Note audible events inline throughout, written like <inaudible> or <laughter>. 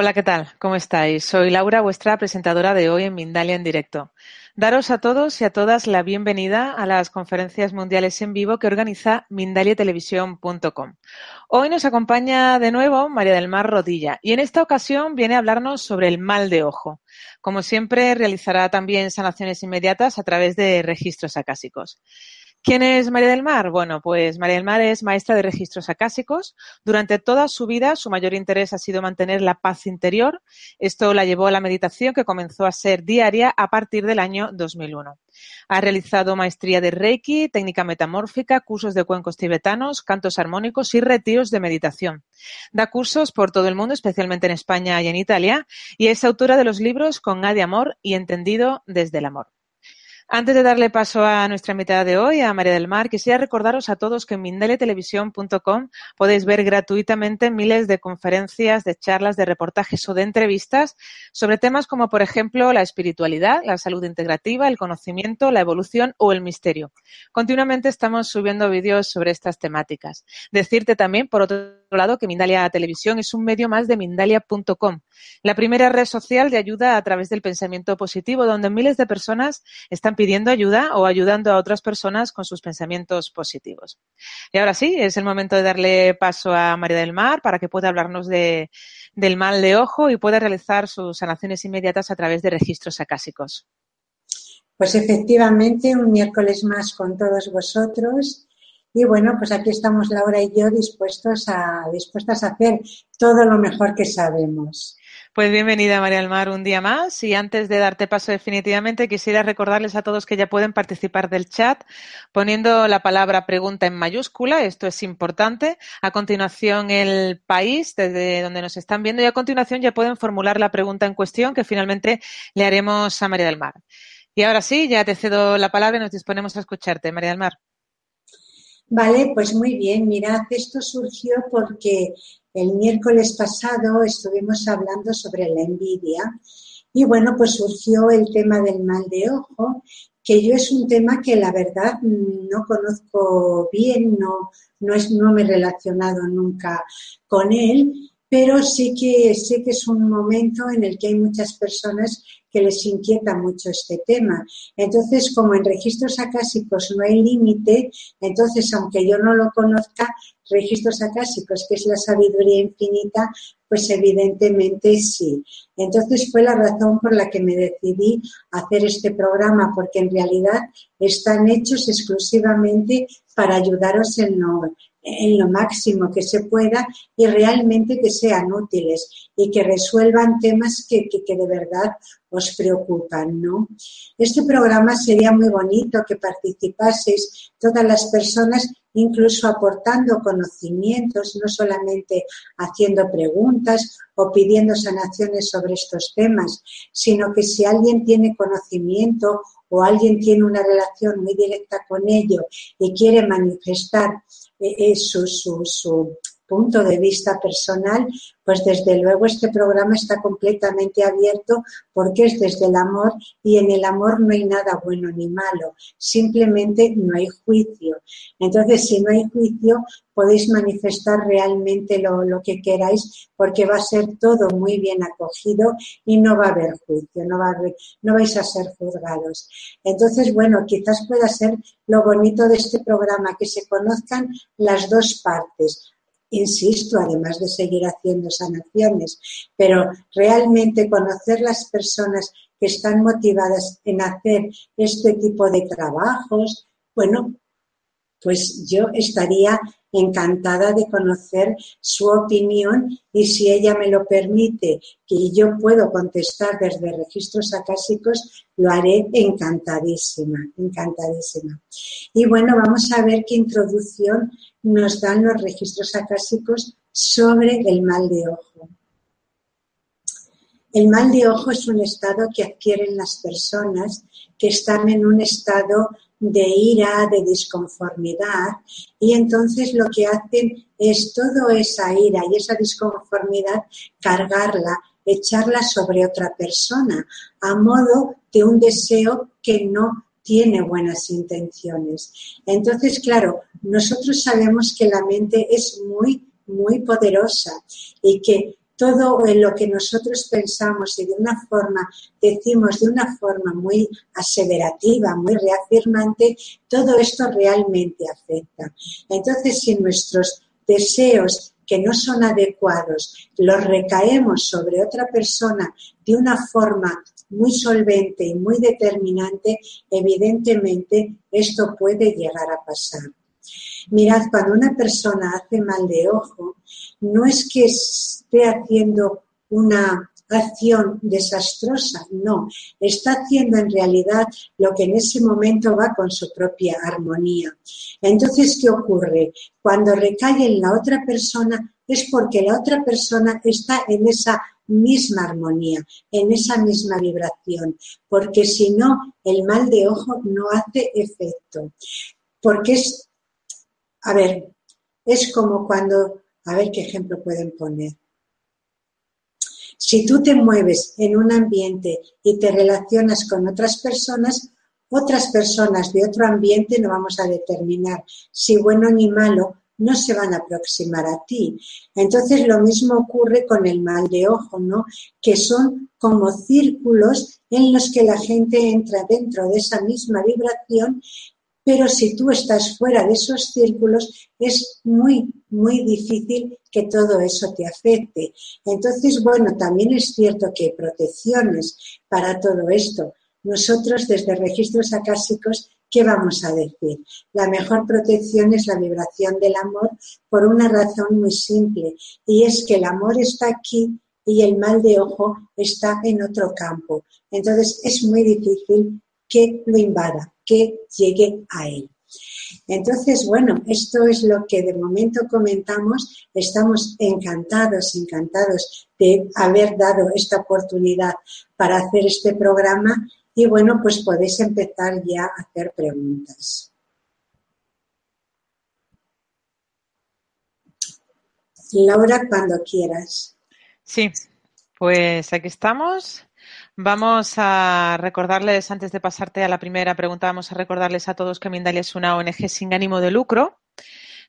Hola, ¿qué tal? ¿Cómo estáis? Soy Laura, vuestra presentadora de hoy en Mindalia en directo. Daros a todos y a todas la bienvenida a las conferencias mundiales en vivo que organiza mindaliatelevisión.com. Hoy nos acompaña de nuevo María del Mar Rodilla y en esta ocasión viene a hablarnos sobre el mal de ojo. Como siempre, realizará también sanaciones inmediatas a través de registros acásicos. ¿Quién es María del Mar? Bueno, pues María del Mar es maestra de registros acásicos. Durante toda su vida, su mayor interés ha sido mantener la paz interior. Esto la llevó a la meditación que comenzó a ser diaria a partir del año 2001. Ha realizado maestría de Reiki, técnica metamórfica, cursos de cuencos tibetanos, cantos armónicos y retiros de meditación. Da cursos por todo el mundo, especialmente en España y en Italia, y es autora de los libros Con A de Amor y Entendido desde el Amor. Antes de darle paso a nuestra invitada de hoy, a María del Mar, quisiera recordaros a todos que en mindaletelevisión.com podéis ver gratuitamente miles de conferencias, de charlas, de reportajes o de entrevistas sobre temas como, por ejemplo, la espiritualidad, la salud integrativa, el conocimiento, la evolución o el misterio. Continuamente estamos subiendo vídeos sobre estas temáticas. Decirte también, por otro lado, que Mindalia Televisión es un medio más de mindalia.com, la primera red social de ayuda a través del pensamiento positivo, donde miles de personas están pidiendo ayuda o ayudando a otras personas con sus pensamientos positivos. Y ahora sí, es el momento de darle paso a María del Mar para que pueda hablarnos de, del mal de ojo y pueda realizar sus sanaciones inmediatas a través de registros acásicos. Pues efectivamente, un miércoles más con todos vosotros. Y bueno, pues aquí estamos Laura y yo dispuestos a, dispuestas a hacer todo lo mejor que sabemos. Pues bienvenida María del Mar un día más y antes de darte paso definitivamente quisiera recordarles a todos que ya pueden participar del chat poniendo la palabra pregunta en mayúscula, esto es importante. A continuación el país desde donde nos están viendo y a continuación ya pueden formular la pregunta en cuestión que finalmente le haremos a María del Mar. Y ahora sí, ya te cedo la palabra y nos disponemos a escucharte, María del Mar. Vale, pues muy bien. Mirad, esto surgió porque el miércoles pasado estuvimos hablando sobre la envidia y bueno, pues surgió el tema del mal de ojo, que yo es un tema que la verdad no conozco bien, no, no, es, no me he relacionado nunca con él, pero sí que sé que es un momento en el que hay muchas personas que les inquieta mucho este tema. Entonces, como en registros acásicos no hay límite, entonces, aunque yo no lo conozca, registros acásicos, que es la sabiduría infinita, pues evidentemente sí. Entonces fue la razón por la que me decidí hacer este programa, porque en realidad están hechos exclusivamente para ayudaros en lo, en lo máximo que se pueda y realmente que sean útiles y que resuelvan temas que, que, de verdad os preocupan, ¿no? Este programa sería muy bonito que participaseis todas las personas, incluso aportando conocimientos, no solamente haciendo preguntas o pidiendo sanaciones sobre estos temas, sino que si alguien tiene conocimiento o alguien tiene una relación muy directa con ello y quiere manifestar eh, su, su, su punto de vista personal, pues desde luego este programa está completamente abierto porque es desde el amor y en el amor no hay nada bueno ni malo, simplemente no hay juicio. Entonces, si no hay juicio, podéis manifestar realmente lo, lo que queráis porque va a ser todo muy bien acogido y no va a haber juicio, no, va no vais a ser juzgados. Entonces, bueno, quizás pueda ser lo bonito de este programa, que se conozcan las dos partes, insisto, además de seguir haciendo sanaciones, pero realmente conocer las personas que están motivadas en hacer este tipo de trabajos, bueno, pues yo estaría encantada de conocer su opinión y si ella me lo permite que yo puedo contestar desde registros acásicos, lo haré encantadísima, encantadísima. Y bueno, vamos a ver qué introducción nos dan los registros acásicos sobre el mal de ojo. El mal de ojo es un estado que adquieren las personas que están en un estado de ira, de disconformidad, y entonces lo que hacen es toda esa ira y esa disconformidad cargarla, echarla sobre otra persona, a modo de un deseo que no tiene buenas intenciones. Entonces, claro, nosotros sabemos que la mente es muy, muy poderosa y que todo lo que nosotros pensamos y de una forma, decimos de una forma muy aseverativa, muy reafirmante, todo esto realmente afecta. Entonces, si nuestros deseos que no son adecuados los recaemos sobre otra persona de una forma muy solvente y muy determinante, evidentemente esto puede llegar a pasar. Mirad, cuando una persona hace mal de ojo, no es que esté haciendo una acción desastrosa, no, está haciendo en realidad lo que en ese momento va con su propia armonía. Entonces, ¿qué ocurre? Cuando recae en la otra persona es porque la otra persona está en esa misma armonía, en esa misma vibración, porque si no, el mal de ojo no hace efecto. Porque es, a ver, es como cuando a ver qué ejemplo pueden poner. Si tú te mueves en un ambiente y te relacionas con otras personas, otras personas de otro ambiente no vamos a determinar si bueno ni malo no se van a aproximar a ti. Entonces lo mismo ocurre con el mal de ojo, ¿no? Que son como círculos en los que la gente entra dentro de esa misma vibración pero si tú estás fuera de esos círculos es muy, muy difícil que todo eso te afecte. Entonces, bueno, también es cierto que hay protecciones para todo esto. Nosotros desde registros acásicos, ¿qué vamos a decir? La mejor protección es la vibración del amor por una razón muy simple y es que el amor está aquí y el mal de ojo está en otro campo. Entonces es muy difícil que lo invada, que llegue a él. Entonces, bueno, esto es lo que de momento comentamos. Estamos encantados, encantados de haber dado esta oportunidad para hacer este programa y bueno, pues podéis empezar ya a hacer preguntas. Laura, cuando quieras. Sí, pues aquí estamos. Vamos a recordarles, antes de pasarte a la primera pregunta, vamos a recordarles a todos que Mindalia es una ONG sin ánimo de lucro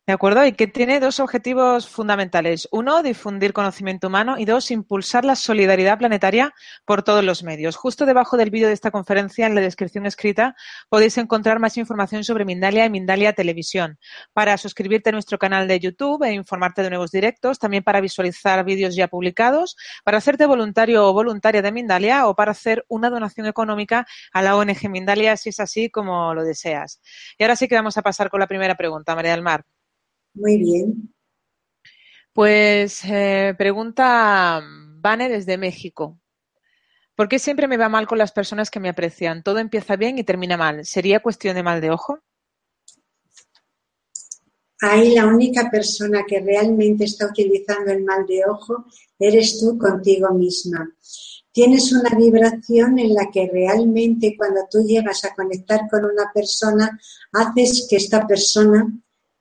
¿De acuerdo? Y que tiene dos objetivos fundamentales. Uno, difundir conocimiento humano y dos, impulsar la solidaridad planetaria por todos los medios. Justo debajo del vídeo de esta conferencia, en la descripción escrita, podéis encontrar más información sobre Mindalia y Mindalia Televisión. Para suscribirte a nuestro canal de YouTube e informarte de nuevos directos, también para visualizar vídeos ya publicados, para hacerte voluntario o voluntaria de Mindalia o para hacer una donación económica a la ONG Mindalia, si es así como lo deseas. Y ahora sí que vamos a pasar con la primera pregunta, María del Mar. Muy bien. Pues eh, pregunta Vane desde México. ¿Por qué siempre me va mal con las personas que me aprecian? Todo empieza bien y termina mal. ¿Sería cuestión de mal de ojo? Ahí la única persona que realmente está utilizando el mal de ojo eres tú contigo misma. Tienes una vibración en la que realmente cuando tú llegas a conectar con una persona, haces que esta persona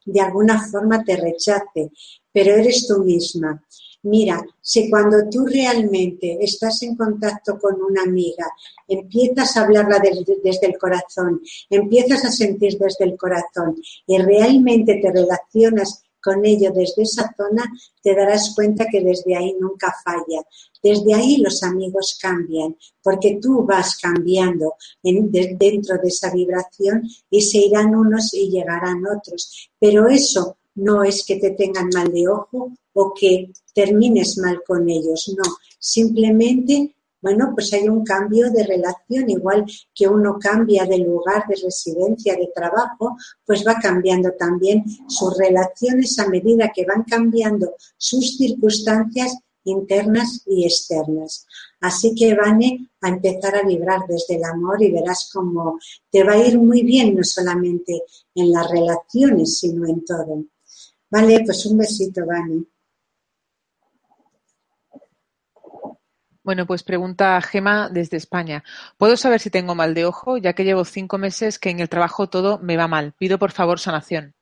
de alguna forma te rechace, pero eres tú misma. Mira, si cuando tú realmente estás en contacto con una amiga, empiezas a hablarla desde, el corazón, empiezas a sentir desde el corazón y realmente te relacionas con ello desde esa zona, te darás cuenta que desde ahí nunca falla. Desde ahí los amigos cambian, porque tú vas cambiando dentro de esa vibración y se irán unos y llegarán otros. Pero eso no es que te tengan mal de ojo o que termines mal con ellos, no, simplemente bueno, pues hay un cambio de relación, igual que uno cambia de lugar de residencia, de trabajo, pues va cambiando también sus relaciones a medida que van cambiando sus circunstancias internas y externas. Así que, Vane, a empezar a vibrar desde el amor y verás cómo te va a ir muy bien, no solamente en las relaciones, sino en todo. Vale, pues un besito, Vane. Bueno, pues pregunta Gema desde España. ¿Puedo saber si tengo mal de ojo, ya que llevo cinco meses que en el trabajo todo me va mal? Pido por favor sanación.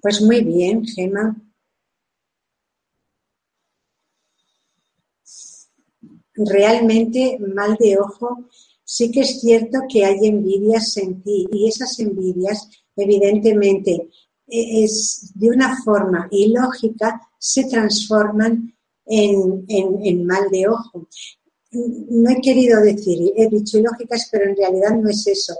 Pues muy bien, Gema. Realmente mal de ojo, sí que es cierto que hay envidias en ti y esas envidias evidentemente e-, es de una forma ilógica se transforman en, mal de ojo. No he querido decir, he dicho ilógicas, pero en realidad no es eso.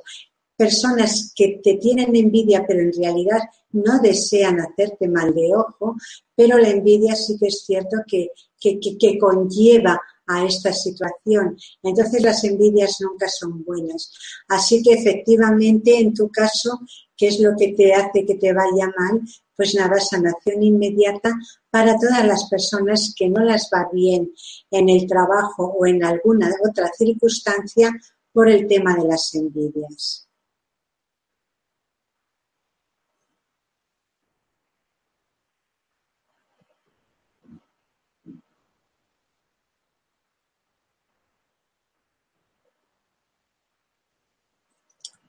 Personas que te tienen envidia, pero en realidad no desean hacerte mal de ojo, pero la envidia sí que es cierto que, que, que conlleva a esta situación. Entonces las envidias nunca son buenas. Así que efectivamente en tu caso, ¿qué es lo que te hace que te vaya mal? Pues nada, sanación inmediata para todas las personas que no las va bien en el trabajo o en alguna otra circunstancia por el tema de las envidias.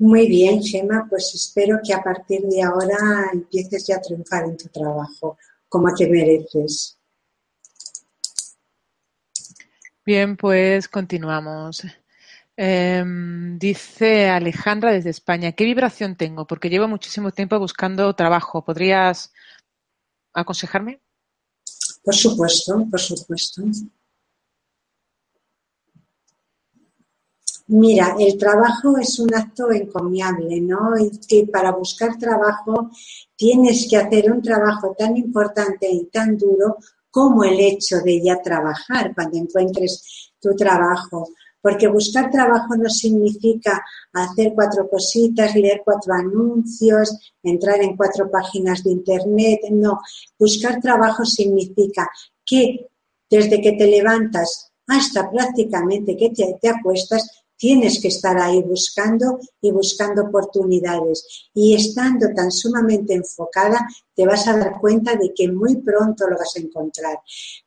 Muy bien, Gemma, pues espero que a partir de ahora empieces ya a triunfar en tu trabajo, como te mereces. Bien, pues continuamos. Em, dice Alejandra desde España, ¿qué vibración tengo? Porque llevo muchísimo tiempo buscando trabajo. ¿Podrías aconsejarme? Por supuesto, por supuesto. Mira, el trabajo es un acto encomiable, ¿no? Y que para buscar trabajo tienes que hacer un trabajo tan importante y tan duro como el hecho de ya trabajar cuando encuentres tu trabajo. Porque buscar trabajo no significa hacer cuatro cositas, leer cuatro anuncios, entrar en cuatro páginas de internet. No, buscar trabajo significa que desde que te levantas hasta prácticamente que te, te acuestas, tienes que estar ahí buscando y buscando oportunidades. Y estando tan sumamente enfocada, te vas a dar cuenta de que muy pronto lo vas a encontrar.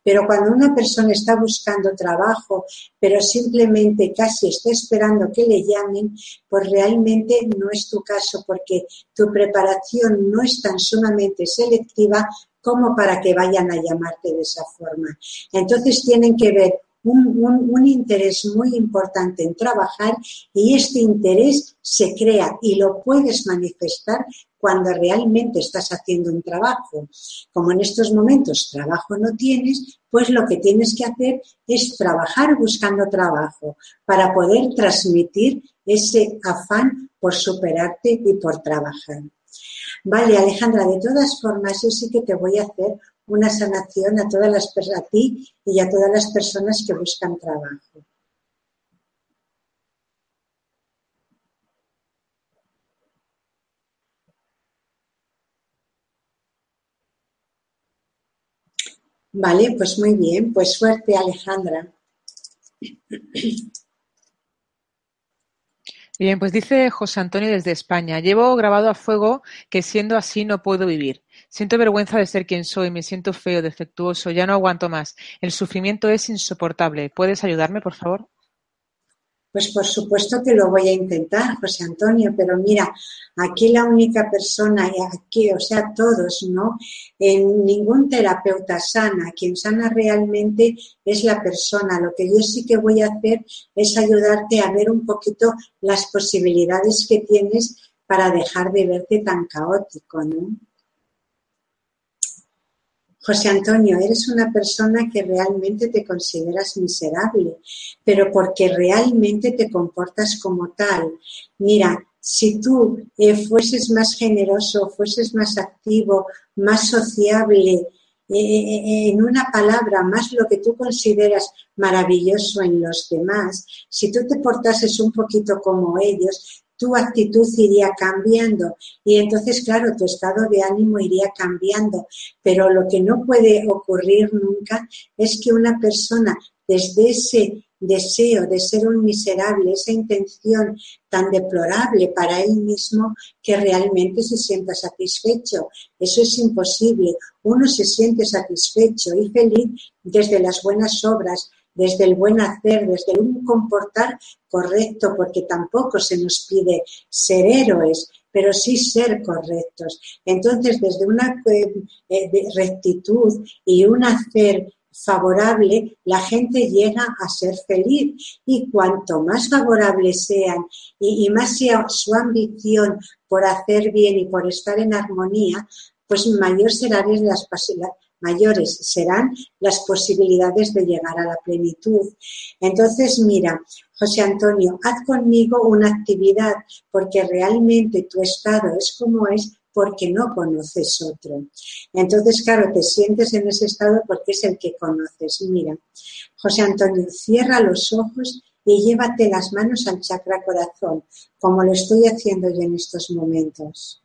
Pero cuando una persona está buscando trabajo, pero simplemente casi está esperando que le llamen, pues realmente no es tu caso porque tu preparación no es tan sumamente selectiva como para que vayan a llamarte de esa forma. Entonces tienen que ver un, interés muy importante en trabajar y este interés se crea y lo puedes manifestar cuando realmente estás haciendo un trabajo. Como en estos momentos trabajo no tienes, pues lo que tienes que hacer es trabajar buscando trabajo para poder transmitir ese afán por superarte y por trabajar. Vale, Alejandra, de todas formas, yo sí que te voy a hacer una sanación a todas las a ti y a todas las personas que buscan trabajo. Vale, pues muy bien, pues suerte Alejandra. Bien, pues dice José Antonio desde España, llevo grabado a fuego que siendo así no puedo vivir. Siento vergüenza de ser quien soy, me siento feo, defectuoso, ya no aguanto más. El sufrimiento es insoportable. ¿Puedes ayudarme, por favor? Pues por supuesto que lo voy a intentar, José Antonio, pero mira, aquí la única persona, y aquí, o sea, todos, ¿no? En ningún terapeuta sana, quien sana realmente es la persona. Lo que yo sí que voy a hacer es ayudarte a ver un poquito las posibilidades que tienes para dejar de verte tan caótico, ¿no? José Antonio, eres una persona que realmente te consideras miserable, pero porque realmente te comportas como tal. Mira, si tú eh, fueses más generoso, fueses más activo, más sociable, eh, en una palabra, más lo que tú consideras maravilloso en los demás, si tú te portases un poquito como ellos, tu actitud iría cambiando y entonces, claro, tu estado de ánimo iría cambiando. Pero lo que no puede ocurrir nunca es que una persona desde ese deseo de ser un miserable, esa intención tan deplorable para él mismo, que realmente se sienta satisfecho. Eso es imposible. Uno se siente satisfecho y feliz desde las buenas obras, desde el buen hacer, desde un comportar correcto, porque tampoco se nos pide ser héroes, pero sí ser correctos. Entonces, desde una eh, eh, rectitud y un hacer favorable, la gente llega a ser feliz. Y cuanto más favorables sean y, más sea su ambición por hacer bien y por estar en armonía, pues mayor serán las, mayores serán las posibilidades de llegar a la plenitud. Entonces, mira, José Antonio, haz conmigo una actividad porque realmente tu estado es como es porque no conoces otro. Entonces, claro, te sientes en ese estado porque es el que conoces. Mira, José Antonio, cierra los ojos y llévate las manos al chakra corazón, como lo estoy haciendo yo en estos momentos.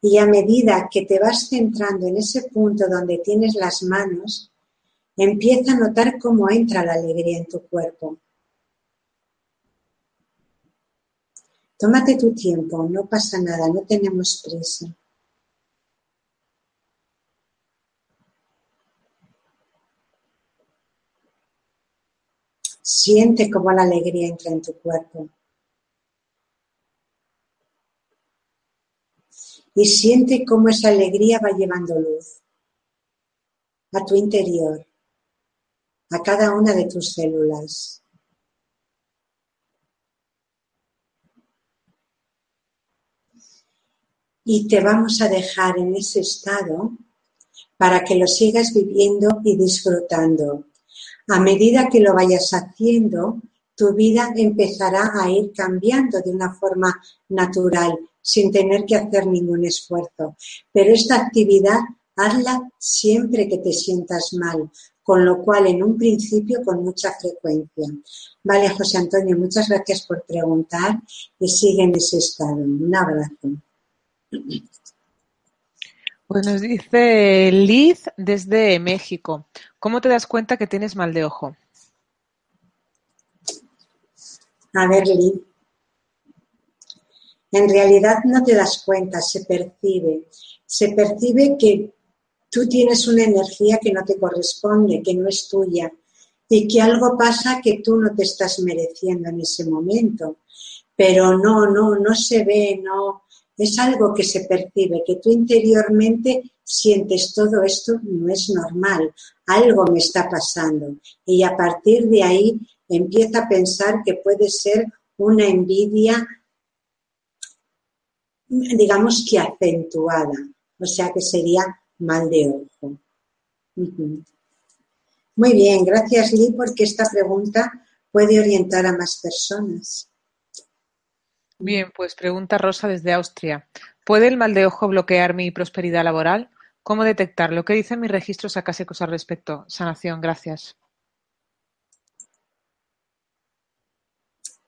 Y a medida que te vas centrando en ese punto donde tienes las manos, empieza a notar cómo entra la alegría en tu cuerpo. Tómate tu tiempo, no pasa nada, no tenemos prisa. Siente cómo la alegría entra en tu cuerpo. Y siente cómo esa alegría va llevando luz a tu interior, a cada una de tus células. Y te vamos a dejar en ese estado para que lo sigas viviendo y disfrutando. A medida que lo vayas haciendo, tu vida empezará a ir cambiando de una forma natural, sin tener que hacer ningún esfuerzo. Pero esta actividad hazla siempre que te sientas mal, con lo cual en un principio con mucha frecuencia. Vale, José Antonio, muchas gracias por preguntar y sigue en ese estado. Un abrazo. Pues nos dice Liz desde México. ¿Cómo te das cuenta que tienes mal de ojo? A ver, Liz, en realidad no te das cuenta, se percibe. Se percibe que tú tienes una energía que no te corresponde, que no es tuya y que algo pasa que tú no te estás mereciendo en ese momento. Pero no, no, no se ve, no. Es algo que se percibe, que tú interiormente sientes todo esto no es normal, algo me está pasando. Y a partir de ahí empieza a pensar que puede ser una envidia digamos que acentuada, o sea que sería mal de ojo. Muy bien, gracias Lee porque esta pregunta puede orientar a más personas. Bien, pues pregunta Rosa desde Austria. ¿Puede el mal de ojo bloquear mi prosperidad laboral? ¿Cómo detectarlo? ¿Qué dicen mis registros acásicos al respecto? Sanación, gracias.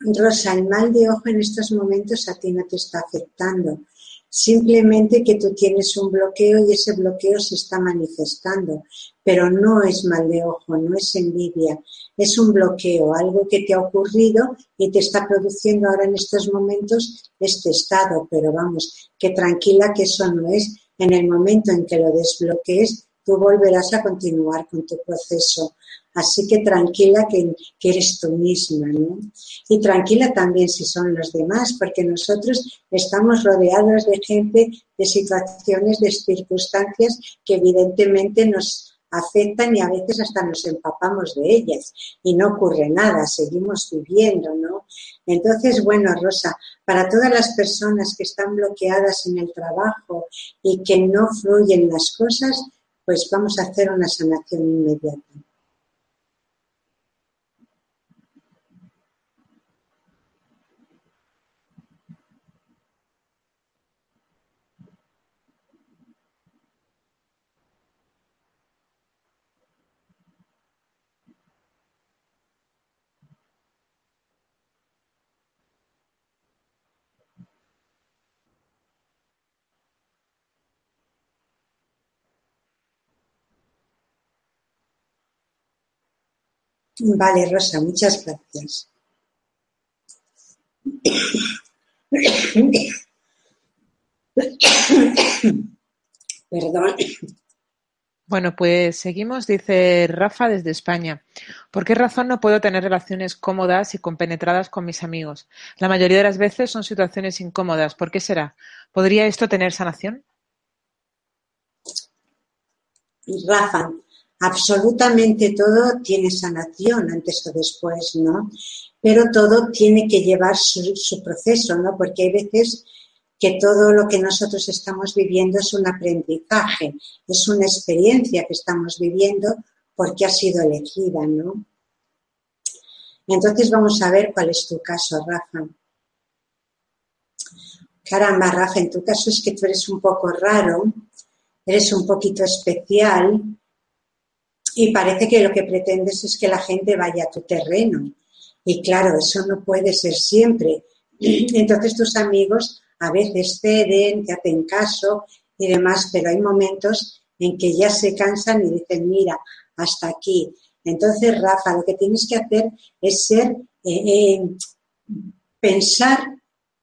Rosa, el mal de ojo en estos momentos a ti no te está afectando. Simplemente que tú tienes un bloqueo y ese bloqueo se está manifestando. Pero no es mal de ojo, no es envidia, es un bloqueo, algo que te ha ocurrido y te está produciendo ahora en estos momentos este estado. Pero vamos, que tranquila que eso no es. En el momento en que lo desbloquees, tú volverás a continuar con tu proceso. Así que tranquila que, eres tú misma, ¿no? Y tranquila también si son los demás, porque nosotros estamos rodeados de gente, de situaciones, de circunstancias que evidentemente nos afectan y a veces hasta nos empapamos de ellas y no ocurre nada, seguimos viviendo, ¿no? Entonces, bueno, Rosa, para todas las personas que están bloqueadas en el trabajo y que no fluyen las cosas, pues vamos a hacer una sanación inmediata. Vale, Rosa, muchas gracias. Perdón. Bueno, pues seguimos, dice Rafa desde España. ¿Por qué razón no puedo tener relaciones cómodas y compenetradas con mis amigos? La mayoría de las veces son situaciones incómodas. ¿Por qué será? ¿Podría esto tener sanación? Rafa, absolutamente todo tiene sanación antes o después, ¿no? Pero todo tiene que llevar su, proceso, ¿no? Porque hay veces que todo lo que nosotros estamos viviendo es un aprendizaje, es una experiencia que estamos viviendo porque ha sido elegida, ¿no? Entonces vamos a ver cuál es tu caso, Rafa. Caramba, Rafa, en tu caso es que tú eres un poco raro, eres un poquito especial y parece que lo que pretendes es que la gente vaya a tu terreno. Y claro, eso no puede ser siempre. <clears throat> Entonces tus amigos a veces ceden, te hacen caso y demás, pero hay momentos en que ya se cansan y dicen, mira, hasta aquí. Entonces, Rafa, lo que tienes que hacer es ser, eh, eh, pensar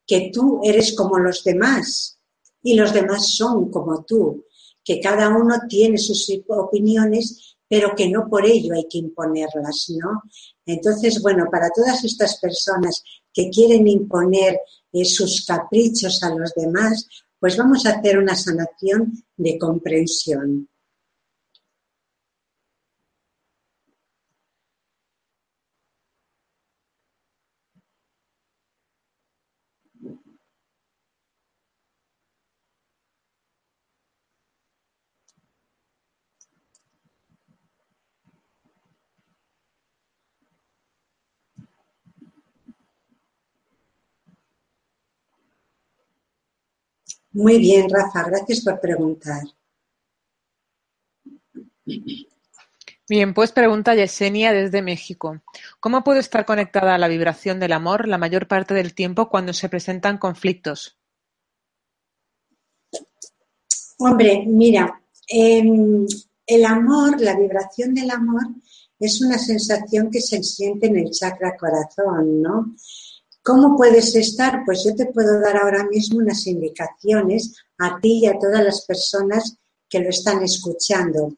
que tú eres como los demás y los demás son como tú, que cada uno tiene sus opiniones, pero que no por ello hay que imponerlas, ¿no? Entonces, bueno, para todas estas personas que quieren imponer eh, sus caprichos a los demás, pues vamos a hacer una sanación de comprensión. Muy bien, Rafa, gracias por preguntar. Bien, pues pregunta Yesenia desde México. ¿Cómo puedo estar conectada a la vibración del amor la mayor parte del tiempo cuando se presentan conflictos? Hombre, mira, em, el amor, la vibración del amor es una sensación que se siente en el chakra corazón, ¿no? ¿Cómo puedes estar? Pues yo te puedo dar ahora mismo unas indicaciones a ti y a todas las personas que lo están escuchando.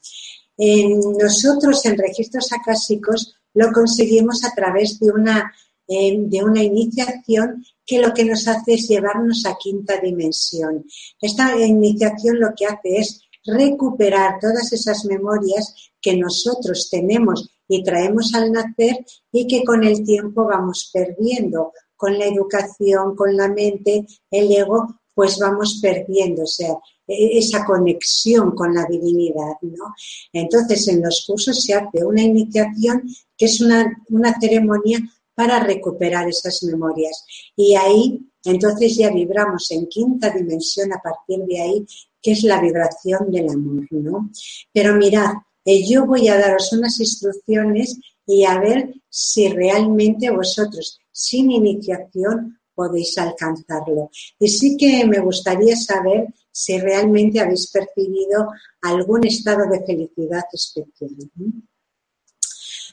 nosotros en registros acásicos lo conseguimos a través de una, de una iniciación que lo que nos hace es llevarnos a quinta dimensión. Esta iniciación lo que hace es recuperar todas esas memorias que nosotros tenemos y traemos al nacer y que con el tiempo vamos perdiendo con la educación, con la mente, el ego, pues vamos perdiendo, o sea, e, esa conexión con la divinidad, ¿no? Entonces, en los cursos se hace una iniciación que es una, una ceremonia para recuperar esas memorias. Y ahí, entonces ya vibramos en quinta dimensión a partir de ahí, que es la vibración del amor, ¿no? Pero mirad, eh, yo voy a daros unas instrucciones y a ver si realmente vosotros sin iniciación podéis alcanzarlo. Y sí que me gustaría saber si realmente habéis percibido algún estado de felicidad especial.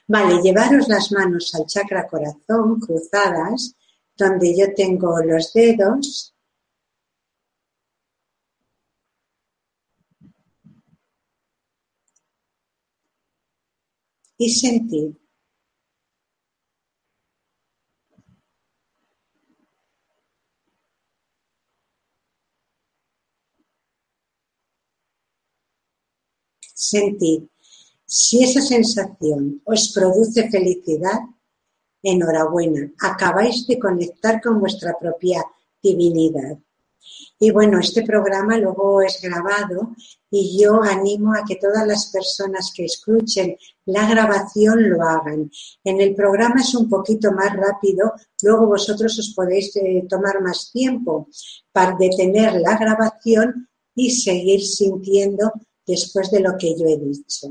Vale, llevaros las manos al chakra corazón cruzadas, donde yo tengo los dedos. Y sentir Sentid, si esa sensación os produce felicidad, enhorabuena, acabáis de conectar con vuestra propia divinidad. Y bueno, este programa luego es grabado y yo animo a que todas las personas que escuchen la grabación lo hagan. En el programa es un poquito más rápido, luego vosotros os podéis eh, tomar más tiempo para detener la grabación y seguir sintiendo después de lo que yo he dicho.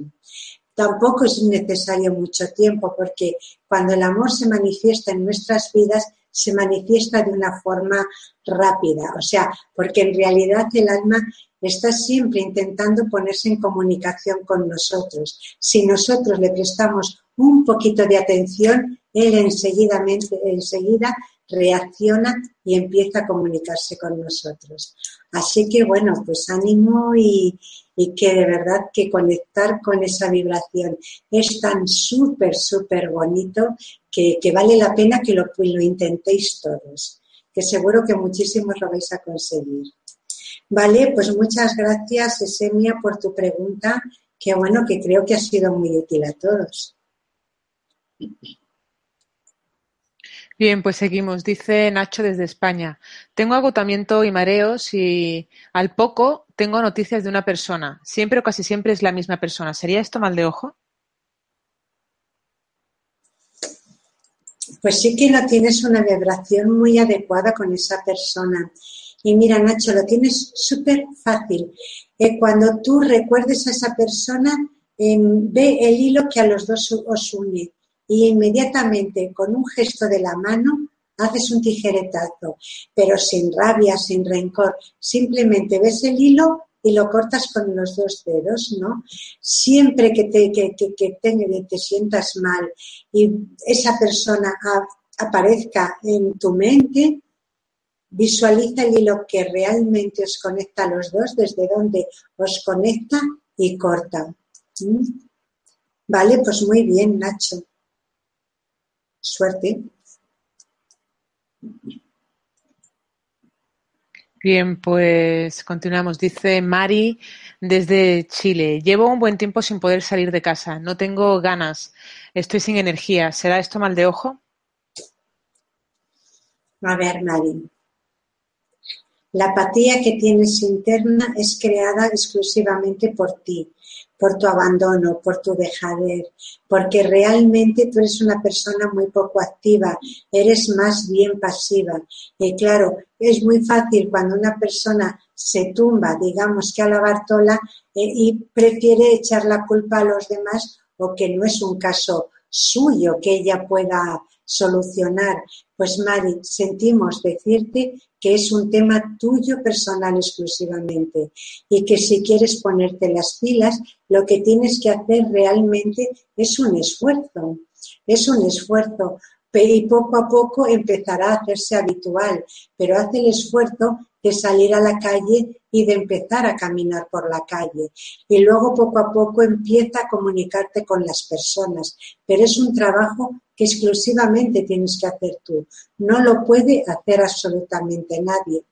Tampoco es necesario mucho tiempo porque cuando el amor se manifiesta en nuestras vidas, se manifiesta de una forma rápida, o sea, porque en realidad el alma está siempre intentando ponerse en comunicación con nosotros. Si nosotros le prestamos un poquito de atención, él enseguida, enseguida reacciona y empieza a comunicarse con nosotros. Así que bueno, pues ánimo y, que de verdad que conectar con esa vibración es tan súper, súper bonito que, vale la pena que lo, lo intentéis todos, que seguro que muchísimos lo vais a conseguir. Vale, pues muchas gracias, Esemia, por tu pregunta, que bueno, que creo que ha sido muy útil a todos. Bien, pues seguimos. Dice Nacho desde España. Tengo agotamiento y mareos y al poco tengo noticias de una persona. Siempre o casi siempre es la misma persona. ¿Sería esto mal de ojo? Pues sí que no tienes una vibración muy adecuada con esa persona. Y mira, Nacho, lo tienes súper fácil. Eh, cuando tú recuerdes a esa persona, em, ve el hilo que a los dos os une y inmediatamente con un gesto de la mano haces un tijeretazo, pero sin rabia, sin rencor, simplemente ves el hilo y lo cortas con los dos dedos, ¿no? Siempre que te, que, que, te, sientas mal y esa persona aparezca en tu mente, visualiza el hilo que realmente os conecta a los dos, desde donde os conecta y corta. ¿Mm? Vale, pues muy bien, Nacho. Suerte. Bien, pues continuamos. Dice Mari desde Chile. Llevo un buen tiempo sin poder salir de casa. No tengo ganas. Estoy sin energía. ¿Será esto mal de ojo? A ver, Mari. La apatía que tienes interna es creada exclusivamente por ti por tu abandono, por tu dejader, porque realmente tú eres una persona muy poco activa, eres más bien pasiva. Y claro, es muy fácil cuando una persona se tumba, digamos que a la Bartola, eh, y prefiere echar la culpa a los demás o que no es un caso suyo que ella pueda solucionar. Pues Mari, sentimos decirte que es un tema tuyo personal exclusivamente y que si quieres ponerte las pilas, lo que tienes que hacer realmente es un esfuerzo. Es un esfuerzo y poco a poco empezará a hacerse habitual, pero hace el esfuerzo de salir a la calle y de empezar a caminar por la calle. Y luego poco a poco empieza a comunicarte con las personas, pero es un trabajo que exclusivamente tienes que hacer tú. No lo puede hacer absolutamente nadie.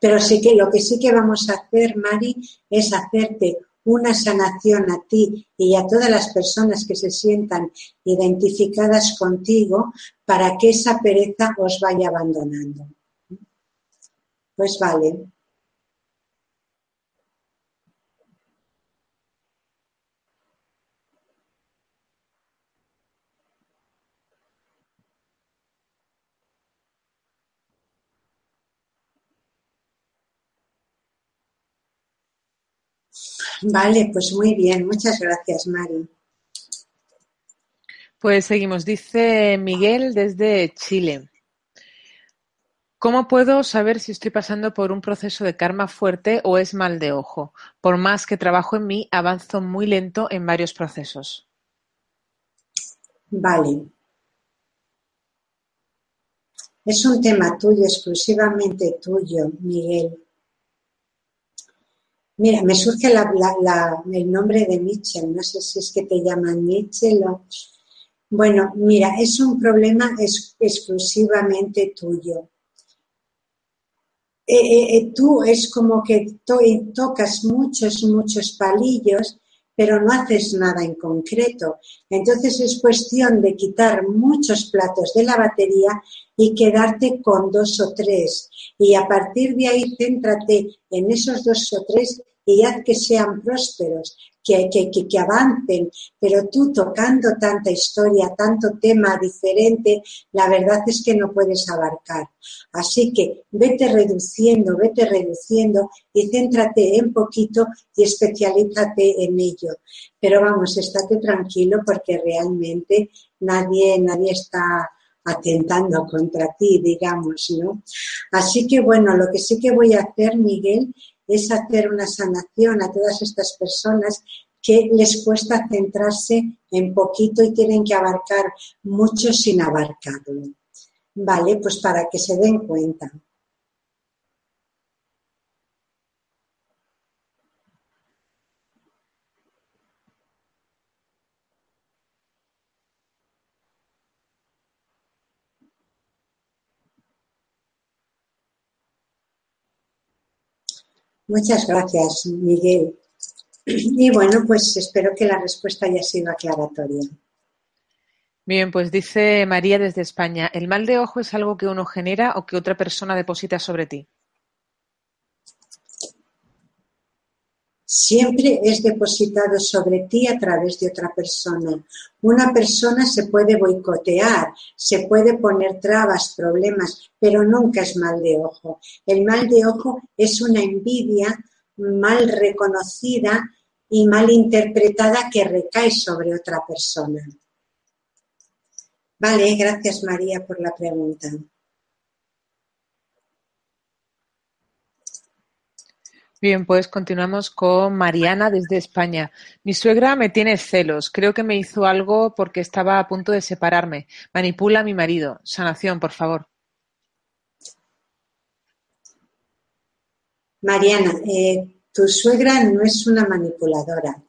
Pero sí que lo que sí que vamos a hacer, Mari, es hacerte una sanación a ti y a todas las personas que se sientan identificadas contigo para que esa pereza os vaya abandonando. Pues vale. Vale, pues muy bien. Muchas gracias, Mari. Pues seguimos. Dice Miguel desde Chile. ¿Cómo puedo saber si estoy pasando por un proceso de karma fuerte o es mal de ojo? Por más que trabajo en mí, avanzo muy lento en varios procesos. Vale. Es un tema tuyo, exclusivamente tuyo, Miguel. Mira, me surge el nombre de Mitchell, no sé si es que te llaman Mitchell o... Bueno, mira, es un problema exclusivamente tuyo. Eh, eh, eh, tú es como que tocas muchos, muchos palillos, pero no haces nada en concreto. Entonces es cuestión de quitar muchos platos de la batería y quedarte con dos o tres. Y a partir de ahí céntrate en esos dos o tres y haz que sean prósperos, que, que, que, avancen, pero tú tocando tanta historia, tanto tema diferente, la verdad es que no puedes abarcar. Así que vete reduciendo, vete reduciendo y céntrate en poquito y especialízate en ello. Pero vamos, estate tranquilo porque realmente nadie, nadie está atentando contra ti, digamos, ¿no? Así que bueno, lo que sí que voy a hacer, Miguel, es hacer una sanación a todas estas personas que les cuesta centrarse en poquito y tienen que abarcar mucho sin abarcarlo. Vale, pues para que se den cuenta. Muchas gracias, Miguel. Y bueno, pues espero que la respuesta haya sido aclaratoria. Bien, pues dice María desde España, ¿el mal de ojo es algo que uno genera o que otra persona deposita sobre ti? Siempre es depositado sobre ti a través de otra persona. Una persona se puede boicotear, se puede poner trabas, problemas, pero nunca es mal de ojo. El mal de ojo es una envidia mal reconocida y mal interpretada que recae sobre otra persona. Vale, gracias María por la pregunta. Bien, pues continuamos con Mariana desde España. Mi suegra me tiene celos. Creo que me hizo algo porque estaba a punto de separarme. Manipula a mi marido. Sanación, por favor. Mariana, eh, tu suegra no es una manipuladora.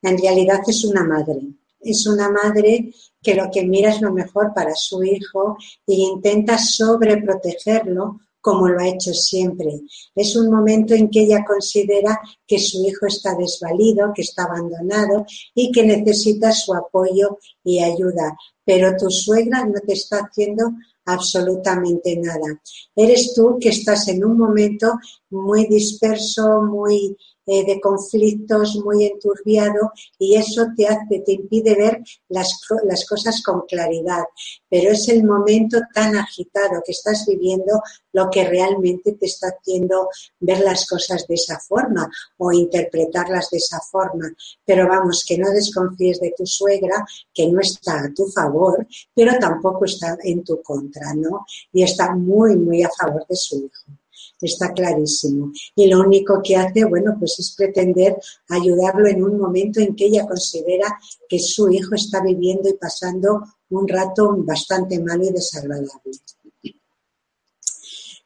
En realidad es una madre. Es una madre que lo que mira es lo mejor para su hijo e intenta sobreprotegerlo como lo ha hecho siempre. Es un momento en que ella considera que su hijo está desvalido, que está abandonado y que necesita su apoyo y ayuda. Pero tu suegra no te está haciendo absolutamente nada. Eres tú que estás en un momento muy disperso, muy de conflictos, muy enturbiado y eso te hace, te impide ver las, las cosas con claridad. Pero es el momento tan agitado que estás viviendo lo que realmente te está haciendo ver las cosas de esa forma o interpretarlas de esa forma. Pero vamos, que no desconfíes de tu suegra, que no está a tu favor, pero tampoco está en tu contra, ¿no? Y está muy, muy a favor de su hijo está clarísimo. Y lo único que hace, bueno, pues es pretender ayudarlo en un momento en que ella considera que su hijo está viviendo y pasando un rato bastante malo y desagradable.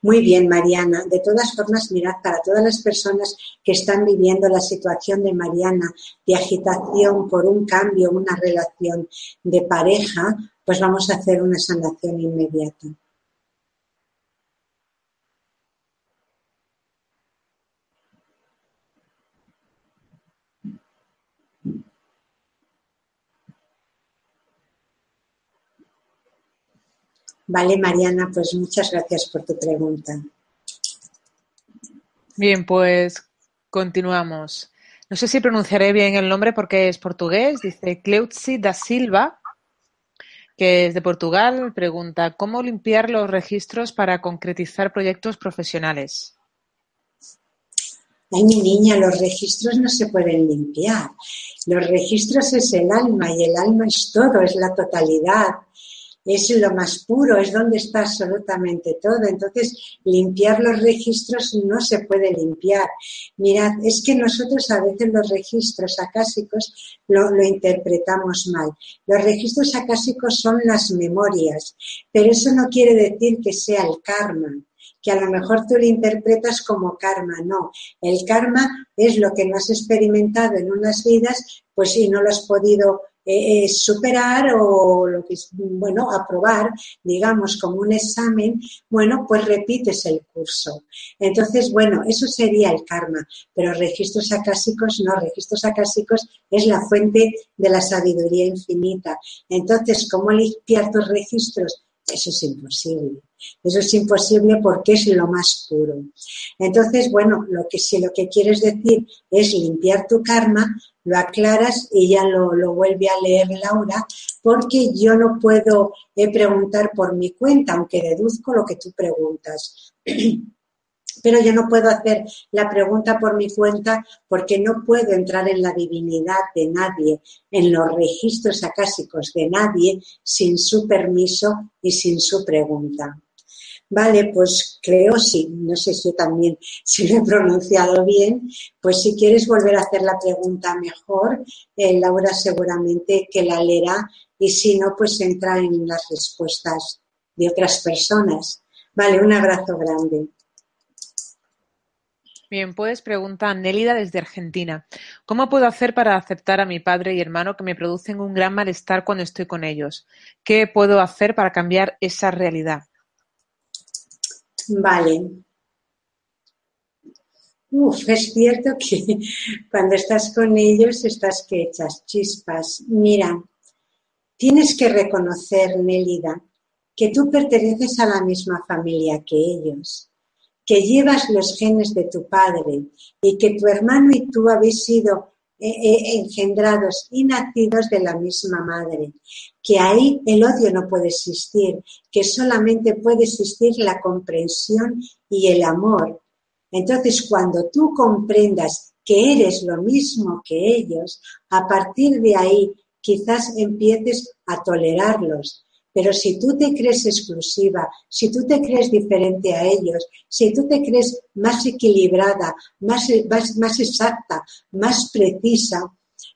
Muy bien, Mariana. De todas formas, mirad, para todas las personas que están viviendo la situación de Mariana, de agitación por un cambio, una relación de pareja, pues vamos a hacer una sanación inmediata. Vale, Mariana, pues muchas gracias por tu pregunta. Bien, pues continuamos. No sé si pronunciaré bien el nombre porque es portugués. Dice Cleutzi da Silva, que es de Portugal. Pregunta, ¿cómo limpiar los registros para concretizar proyectos profesionales? Ay, mi niña, los registros no se pueden limpiar. Los registros es el alma y el alma es todo, es la totalidad es lo más puro, es donde está absolutamente todo. Entonces, limpiar los registros no se puede limpiar. Mirad, es que nosotros a veces los registros acásicos lo, lo interpretamos mal. Los registros acásicos son las memorias, pero eso no quiere decir que sea el karma que a lo mejor tú lo interpretas como karma, no. El karma es lo que no has experimentado en unas vidas, pues si no lo has podido eh, superar o lo que es, bueno, aprobar, digamos, como un examen, bueno, pues repites el curso. Entonces, bueno, eso sería el karma, pero registros acásicos no, registros acásicos es la fuente de la sabiduría infinita. Entonces, ¿cómo limpiar tus registros? Eso es imposible. Eso es imposible porque es lo más puro. Entonces, bueno, lo que si lo que quieres decir es limpiar tu karma, lo aclaras y ya lo, lo vuelve a leer Laura, porque yo no puedo eh, preguntar por mi cuenta, aunque deduzco lo que tú preguntas. <clears throat> Pero yo no puedo hacer la pregunta por mi cuenta porque no puedo entrar en la divinidad de nadie, en los registros acásicos de nadie, sin su permiso y sin su pregunta. Vale, pues creo sí, no sé si también si lo he pronunciado bien, pues si quieres volver a hacer la pregunta mejor, eh, Laura seguramente que la leerá y si no, pues entra en las respuestas de otras personas. Vale, un abrazo grande. Bien, pues pregunta Nélida desde Argentina. ¿Cómo puedo hacer para aceptar a mi padre y hermano que me producen un gran malestar cuando estoy con ellos? ¿Qué puedo hacer para cambiar esa realidad? Vale. Uf, es cierto que <laughs> cuando estás con ellos estás que echas chispas. Mira, tienes que reconocer, Nélida, que tú perteneces a la misma familia que ellos, que llevas los genes de tu padre y que tu hermano y tú habéis sido eh, eh, engendrados y nacidos de la misma madre, que ahí el odio no puede existir, que solamente puede existir la comprensión y el amor. Entonces, cuando tú comprendas que eres lo mismo que ellos, a partir de ahí quizás empieces a tolerarlos, pero si tú te crees exclusiva, si tú te crees diferente a ellos, si tú te crees más equilibrada, más, más, exacta, más precisa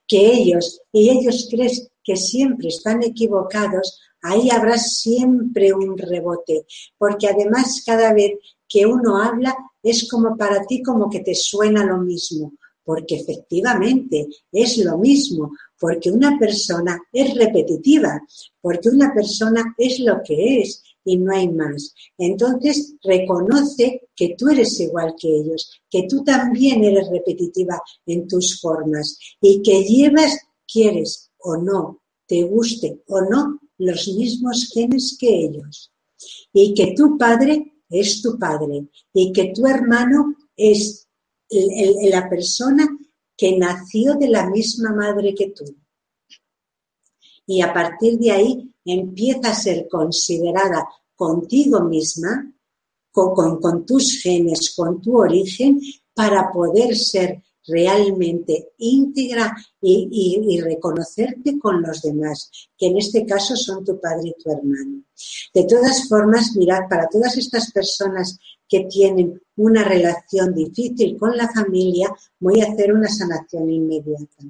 que ellos, y ellos crees que siempre están equivocados, ahí habrá siempre un rebote, porque además cada vez que uno habla es como para ti como que te suena lo mismo, porque efectivamente es lo mismo, porque una persona es repetitiva, porque una persona es lo que es y no hay más. Entonces, reconoce que tú eres igual que ellos, que tú también eres repetitiva en tus formas y que llevas, quieres o no, te guste o no, los mismos genes que ellos. Y que tu padre es tu padre y que tu hermano es la persona que nació de la misma madre que tú. Y a partir de ahí empieza a ser considerada contigo misma, con, con, tus genes, con tu origen, para poder ser realmente íntegra y, reconocerte con los demás, que en este caso son tu padre y tu hermano. De todas formas, mirad, para todas estas personas que tienen una relación difícil con la familia, voy a hacer una sanación inmediata.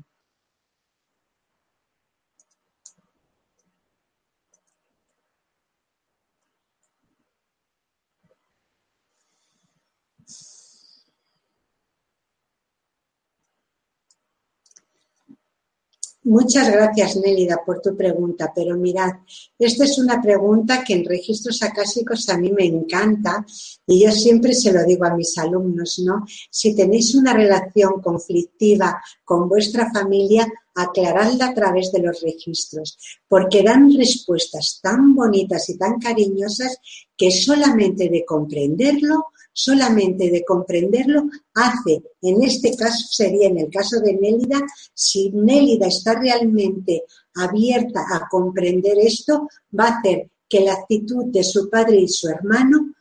Muchas gracias, Nélida, por tu pregunta, pero mirad, esta es una pregunta que en registros acásicos a mí me encanta y yo siempre se lo digo a mis alumnos, ¿no? Si tenéis una relación conflictiva con vuestra familia, aclaradla a través de los registros, porque dan respuestas tan bonitas y tan cariñosas que solamente de comprenderlo solamente de comprenderlo hace, en este caso sería en el caso de Nélida, si Nélida está realmente abierta a comprender esto, va a hacer que la actitud de su padre y su hermano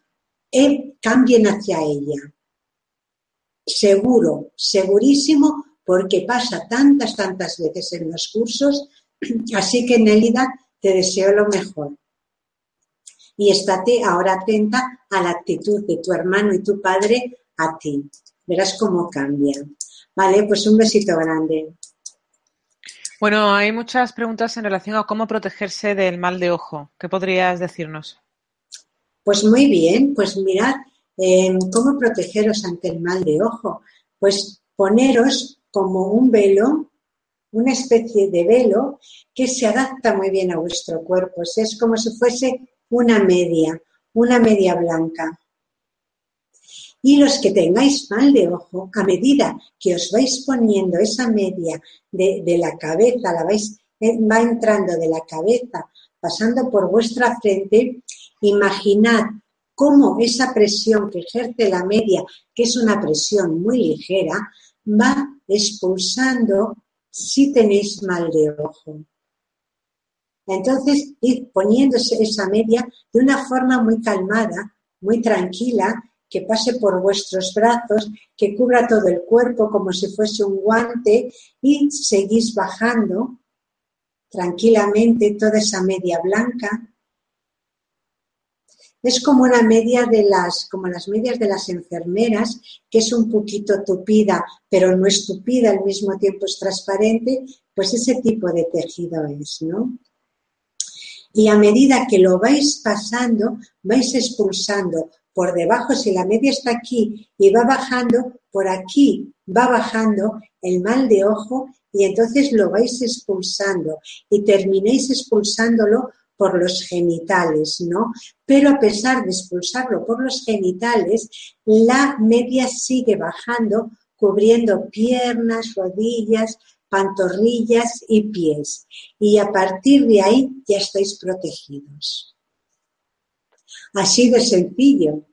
eh, cambien hacia ella. Seguro, segurísimo, porque pasa tantas, tantas veces en los cursos, <clears throat> así que Nélida, te deseo lo mejor y estate ahora atenta a la actitud de tu hermano y tu padre a ti. Verás cómo cambia. Vale, pues un besito grande. Bueno, hay muchas preguntas en relación a cómo protegerse del mal de ojo. ¿Qué podrías decirnos? Pues muy bien, pues mirad, em, ¿cómo protegeros ante el mal de ojo? Pues poneros como un velo, una especie de velo que se adapta muy bien a vuestro cuerpo. es como si fuese una media, una media blanca. Y los que tengáis mal de ojo, a medida que os vais poniendo esa media de, la cabeza, la vais, eh, va entrando de la cabeza, pasando por vuestra frente, imaginad cómo esa presión que ejerce la media, que es una presión muy ligera, va expulsando si tenéis mal de ojo. Entonces, ir poniéndose esa media de una forma muy calmada, muy tranquila, que pase por vuestros brazos, que cubra todo el cuerpo como si fuese un guante y seguís bajando tranquilamente toda esa media blanca. es como una media de las, como las medias de las enfermeras, que es un poquito tupida, pero no es tupida, al mismo tiempo es transparente, pues ese tipo de tejido es, ¿no? Y a medida que lo vais pasando, vais expulsando por debajo, si la media está aquí y va bajando, por aquí va bajando el mal de ojo y entonces lo vais expulsando y terminéis expulsándolo por los genitales, ¿no? Pero a pesar de expulsarlo por los genitales, la media sigue bajando, cubriendo piernas, rodillas, pantorrillas y pies. Y a partir de ahí ya estáis protegidos. Así de sencillo,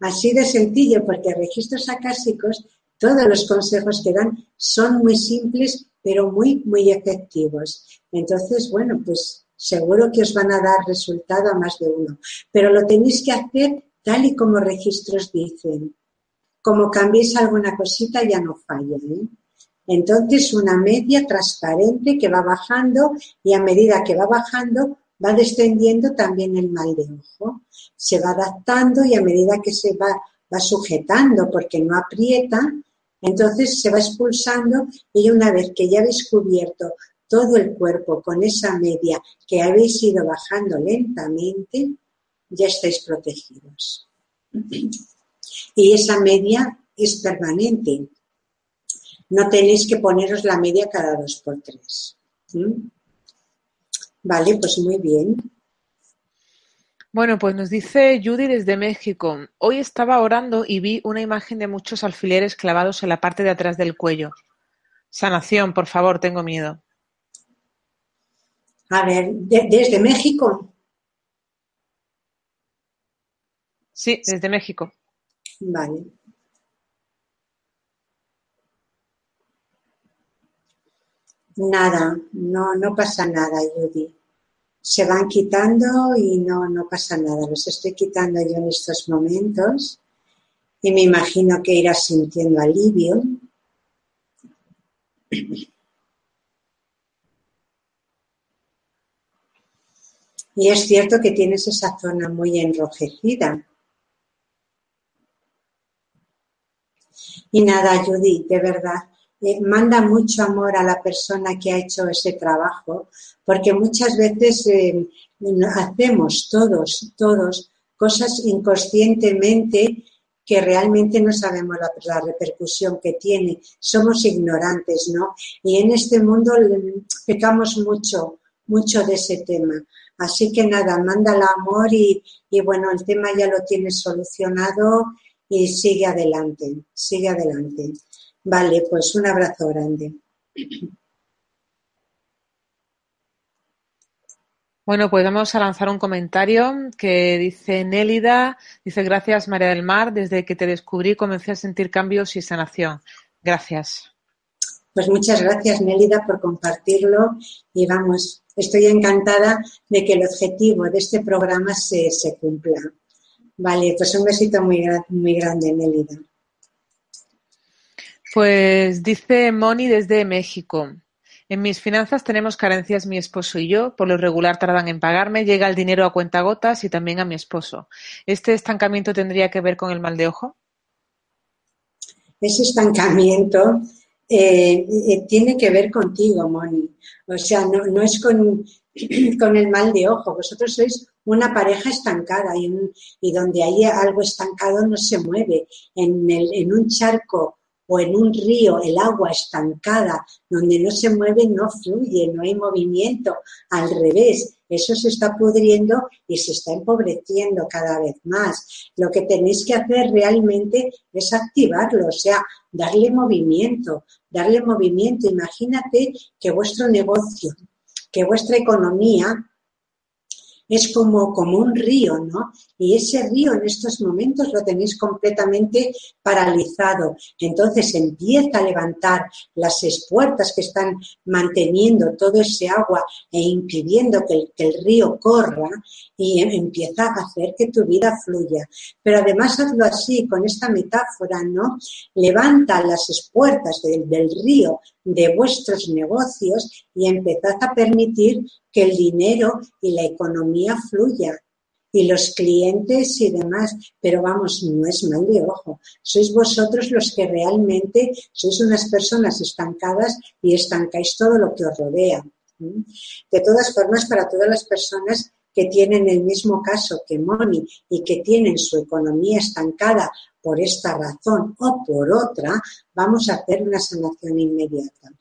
así de sencillo, porque registros acásicos, todos los consejos que dan son muy simples, pero muy, muy efectivos. Entonces, bueno, pues Seguro que os van a dar resultado a más de uno, pero lo tenéis que hacer tal y como registros dicen. Como cambiéis alguna cosita ya no falla. ¿eh? Entonces, una media transparente que va bajando y a medida que va bajando va descendiendo también el mal de ojo. Se va adaptando y a medida que se va, va sujetando porque no aprieta, entonces se va expulsando y una vez que ya habéis cubierto todo el cuerpo con esa media que habéis ido bajando lentamente, ya estáis protegidos. Y esa media es permanente. No tenéis que poneros la media cada dos por tres. ¿Mm? Vale, pues muy bien. Bueno, pues nos dice Judy desde México. Hoy estaba orando y vi una imagen de muchos alfileres clavados en la parte de atrás del cuello. Sanación, por favor, tengo miedo. A ver, desde México. Sí, desde México. Vale. Nada, no, no pasa nada, Judy. Se van quitando y no, no pasa nada. Los estoy quitando yo en estos momentos y me imagino que irás sintiendo alivio. Y es cierto que tienes esa zona muy enrojecida. Y nada, Judy, de verdad, manda mucho amor a la persona que ha hecho ese trabajo, porque muchas veces eh, hacemos todos, todos, cosas inconscientemente que realmente no sabemos la, la, repercusión que tiene. Somos ignorantes, ¿no? Y en este mundo pecamos mucho, mucho de ese tema. Así que nada, manda el amor y, bueno, el tema ya lo tienes solucionado y sigue adelante, sigue adelante. Vale, pues un abrazo grande. Bueno, pues vamos a lanzar un comentario que dice Nélida, dice gracias María del Mar, desde que te descubrí comencé a sentir cambios y sanación. Gracias. Pues muchas gracias Nélida por compartirlo y vamos, estoy encantada de que el objetivo de este programa se, cumpla. Vale, pues un besito muy, muy grande, Nélida. Pues dice Moni desde México. En mis finanzas tenemos carencias mi esposo y yo, por lo regular tardan en pagarme, llega el dinero a cuentagotas y también a mi esposo. ¿Este estancamiento tendría que ver con el mal de ojo? Ese estancamiento eh, eh, tiene que ver contigo, Moni. O sea, no, no es con, <clears throat> con, el mal de ojo. Vosotros sois una pareja estancada y, y donde hay algo estancado no se mueve. En, el, en un charco o en un río el agua estancada, donde no se mueve, no fluye, no hay movimiento. Al revés, eso se está pudriendo y se está empobreciendo cada vez más. Lo que tenéis que hacer realmente es activarlo, o sea, darle movimiento, darle movimiento. Imagínate que vuestro negocio, que vuestra economía es como, como un río, ¿no? Y ese río en estos momentos lo tenéis completamente paralizado. Entonces empieza a levantar las espuertas que están manteniendo todo ese agua e impidiendo que el, río corra y empieza a hacer que tu vida fluya. Pero además hazlo así, con esta metáfora, ¿no? Levanta las espuertas del, del río de vuestros negocios y empezad a permitir que el dinero y la economía fluya. y los clientes y demás, pero vamos, no es mal de ojo. Sois vosotros los que realmente sois unas personas estancadas y estancáis todo lo que os rodea. De todas formas, para todas las personas que tienen el mismo caso que Moni y que tienen su economía estancada por esta razón o por otra, vamos a hacer una sanación inmediata.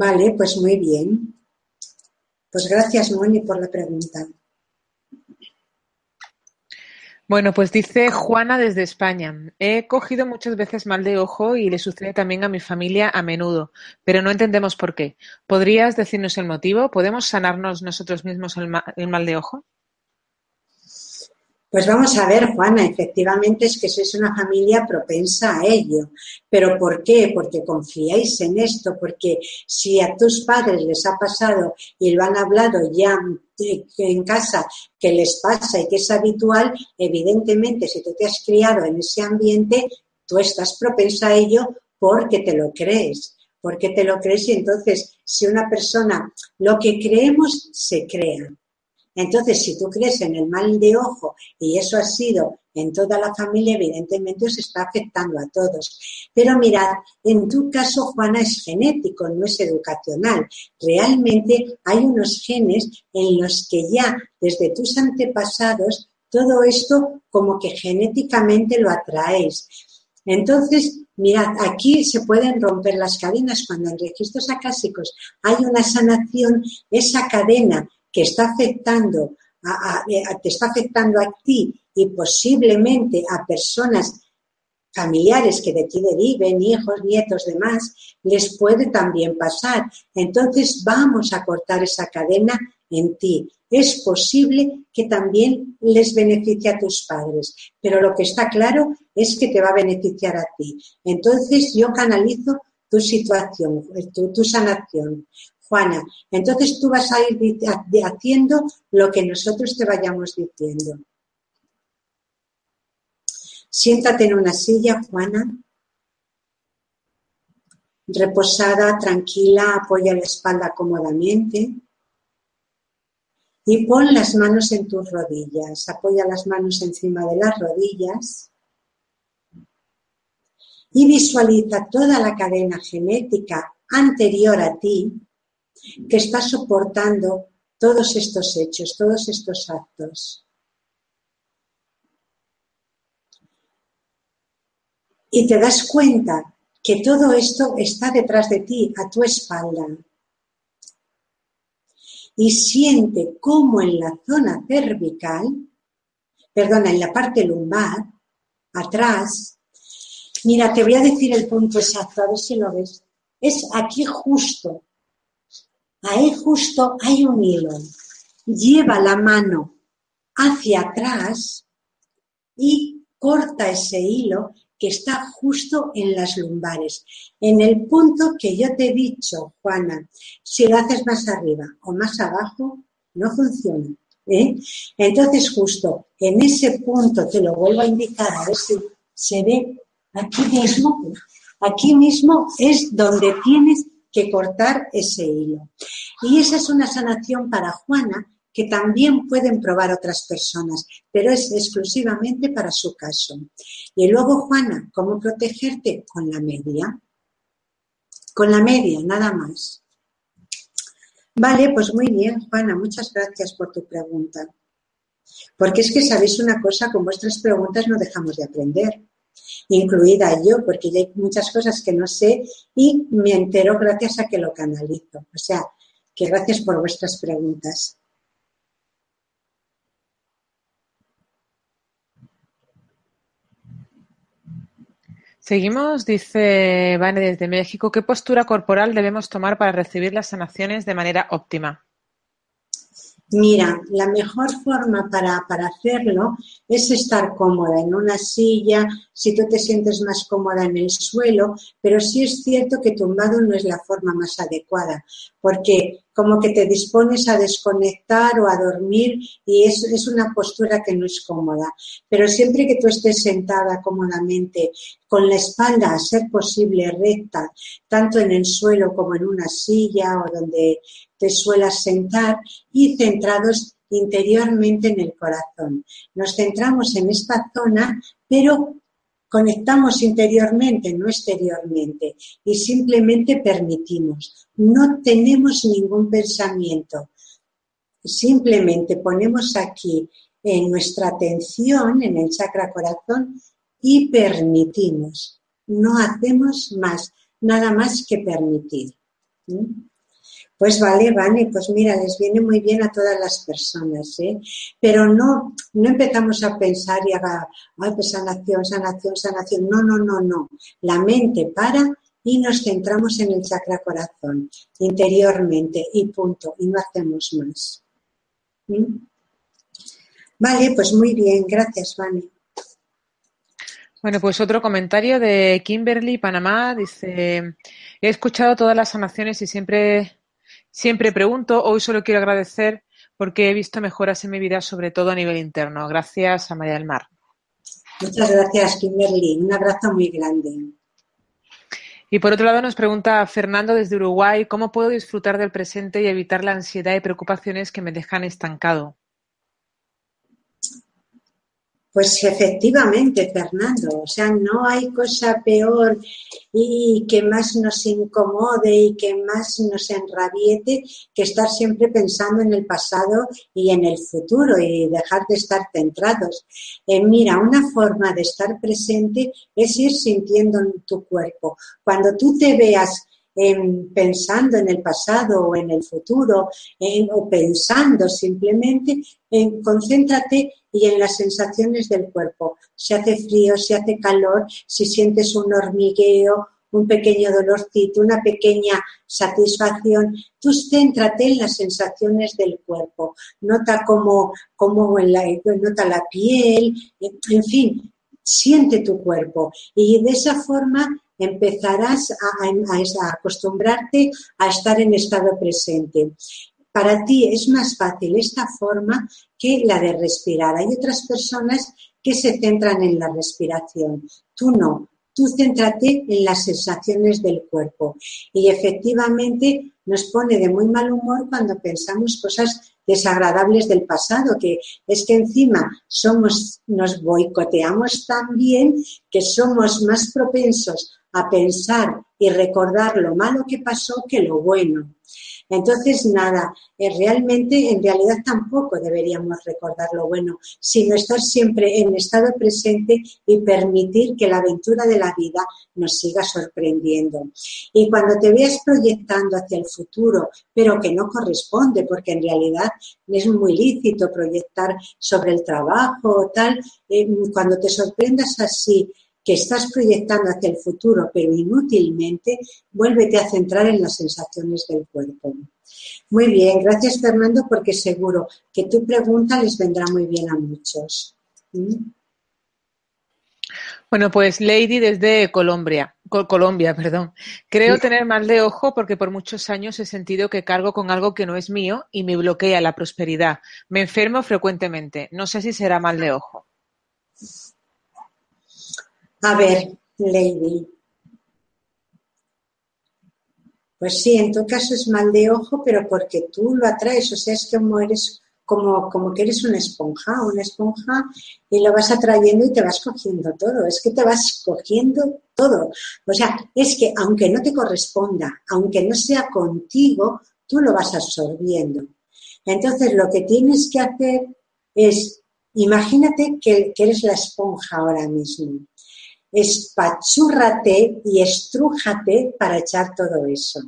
Vale, pues muy bien. Pues gracias, Moni, por la pregunta. Bueno, pues dice Juana desde España. He cogido muchas veces mal de ojo y le sucede también a mi familia a menudo, pero no entendemos por qué. ¿Podrías decirnos el motivo? ¿Podemos sanarnos nosotros mismos el, mal de ojo? Pues vamos a ver, Juana, efectivamente es que sois una familia propensa a ello. ¿Pero por qué? Porque confiáis en esto, porque si a tus padres les ha pasado y lo han hablado ya en casa que les pasa y que es habitual, evidentemente si tú te has criado en ese ambiente, tú estás propensa a ello porque te lo crees, porque te lo crees y entonces si una persona, lo que creemos se crea. Entonces, si tú crees en el mal de ojo y eso ha sido en toda la familia, evidentemente os está afectando a todos. Pero mirad, en tu caso, Juana, es genético, no es educacional. Realmente hay unos genes en los que ya desde tus antepasados todo esto como que genéticamente lo atraéis. Entonces, mirad, aquí se pueden romper las cadenas cuando en registros acásicos hay una sanación, esa cadena que está afectando a, te está afectando a ti y posiblemente a personas familiares que de ti deriven, hijos, nietos, demás, les puede también pasar. Entonces vamos a cortar esa cadena en ti. Es posible que también les beneficie a tus padres, pero lo que está claro es que te va a beneficiar a ti. Entonces yo canalizo tu situación, tu, tu sanación. Juana, entonces tú vas a ir haciendo lo que nosotros te vayamos diciendo. Siéntate en una silla, Juana. Reposada, tranquila, apoya la espalda cómodamente. Y pon las manos en tus rodillas. Apoya las manos encima de las rodillas. Y visualiza toda la cadena genética anterior a ti que está soportando todos estos hechos, todos estos actos. Y te das cuenta que todo esto está detrás de ti, a tu espalda. Y siente cómo en la zona cervical, perdona, en la parte lumbar, atrás, mira, te voy a decir el punto exacto, a ver si lo ves. Es aquí justo, Ahí justo hay un hilo. Lleva la mano hacia atrás y corta ese hilo que está justo en las lumbares, en el punto que yo te he dicho, Juana. Si lo haces más arriba o más abajo, no funciona. ¿eh? Entonces, justo en ese punto, te lo vuelvo a indicar, a ver si se ve aquí mismo, aquí mismo es donde tienes que cortar ese hilo. Y esa es una sanación para Juana que también pueden probar otras personas, pero es exclusivamente para su caso. Y luego, Juana, ¿cómo protegerte? Con la media. Con la media, nada más. Vale, pues muy bien, Juana, muchas gracias por tu pregunta. Porque es que sabéis una cosa, con vuestras preguntas no dejamos de aprender incluida yo, porque hay muchas cosas que no sé y me entero gracias a que lo canalizo. O sea, que gracias por vuestras preguntas. Seguimos, dice Vane desde México, ¿qué postura corporal debemos tomar para recibir las sanaciones de manera óptima? Mira, la mejor forma para, para, hacerlo es estar cómoda en una silla, si tú te sientes más cómoda en el suelo, pero sí es cierto que tumbado no es la forma más adecuada, porque como que te dispones a desconectar o a dormir y es, es una postura que no es cómoda. Pero siempre que tú estés sentada cómodamente, con la espalda a ser posible recta, tanto en el suelo como en una silla o donde te suelas sentar y centrados interiormente en el corazón. Nos centramos en esta zona, pero conectamos interiormente, no exteriormente, y simplemente permitimos. No tenemos ningún pensamiento. Simplemente ponemos aquí en nuestra atención, en el chakra corazón, y permitimos. No hacemos más, nada más que permitir. ¿Mm? Pues vale, vale, pues mira, les viene muy bien a todas las personas, ¿eh? Pero no, no empezamos a pensar y a, ay, pues sanación, sanación, sanación. No, no, no, no. La mente para y nos centramos en el chakra corazón, interiormente, y punto, y no hacemos más. ¿Mm? Vale, pues muy bien, gracias, Vane. Bueno, pues otro comentario de Kimberly, Panamá, dice, he escuchado todas las sanaciones y siempre Siempre pregunto, hoy solo quiero agradecer porque he visto mejoras en mi vida, sobre todo a nivel interno. Gracias a María del Mar. Muchas gracias, Kimberly. Un abrazo muy grande. Y por otro lado nos pregunta Fernando desde Uruguay, ¿cómo puedo disfrutar del presente y evitar la ansiedad y preocupaciones que me dejan estancado? Pues efectivamente, Fernando, o sea, no hay cosa peor y que más nos incomode y que más nos enrabiete que estar siempre pensando en el pasado y en el futuro y dejar de estar centrados. Eh, mira, una forma de estar presente es ir sintiendo en tu cuerpo. Cuando tú te veas pensando en el pasado o en el futuro o pensando simplemente, concéntrate y en las sensaciones del cuerpo. Si hace frío, si hace calor, si sientes un hormigueo, un pequeño dolorcito, una pequeña satisfacción, tú céntrate en las sensaciones del cuerpo. Nota cómo, cómo nota la piel, en fin, siente tu cuerpo. Y de esa forma empezarás a, acostumbrarte a estar en estado presente. Para ti es más fácil esta forma que la de respirar. Hay otras personas que se centran en la respiración. Tú no. Tú céntrate en las sensaciones del cuerpo. Y efectivamente nos pone de muy mal humor cuando pensamos cosas desagradables del pasado, que es que encima somos, nos boicoteamos tan bien que somos más propensos a pensar y recordar lo malo que pasó que lo bueno. Entonces, nada, eh, realmente, en realidad tampoco deberíamos recordar lo bueno, sino estar siempre en estado presente y permitir que la aventura de la vida nos siga sorprendiendo. Y cuando te veas proyectando hacia el futuro, pero que no corresponde, porque en realidad es muy lícito proyectar sobre el trabajo o tal, eh, cuando te sorprendas así que estás proyectando hacia el futuro, pero inútilmente, vuélvete a centrar en las sensaciones del cuerpo. Muy bien, gracias Fernando, porque seguro que tu pregunta les vendrá muy bien a muchos. ¿Mm? Bueno, pues Lady desde Colombia, Colombia, perdón. Creo tener mal de ojo porque por muchos años he sentido que cargo con algo que no es mío y me bloquea la prosperidad. Me enfermo frecuentemente. No sé si será mal de ojo. A ver, Lady. Pues sí, en tu caso es mal de ojo, pero porque tú lo atraes, o sea, es como eres como, como que eres una esponja, una esponja y lo vas atrayendo y te vas cogiendo todo, es que te vas cogiendo todo. O sea, es que aunque no te corresponda, aunque no sea contigo, tú lo vas absorbiendo. Entonces, lo que tienes que hacer es, imagínate que, que eres la esponja ahora mismo espachúrrate y estrújate para echar todo eso.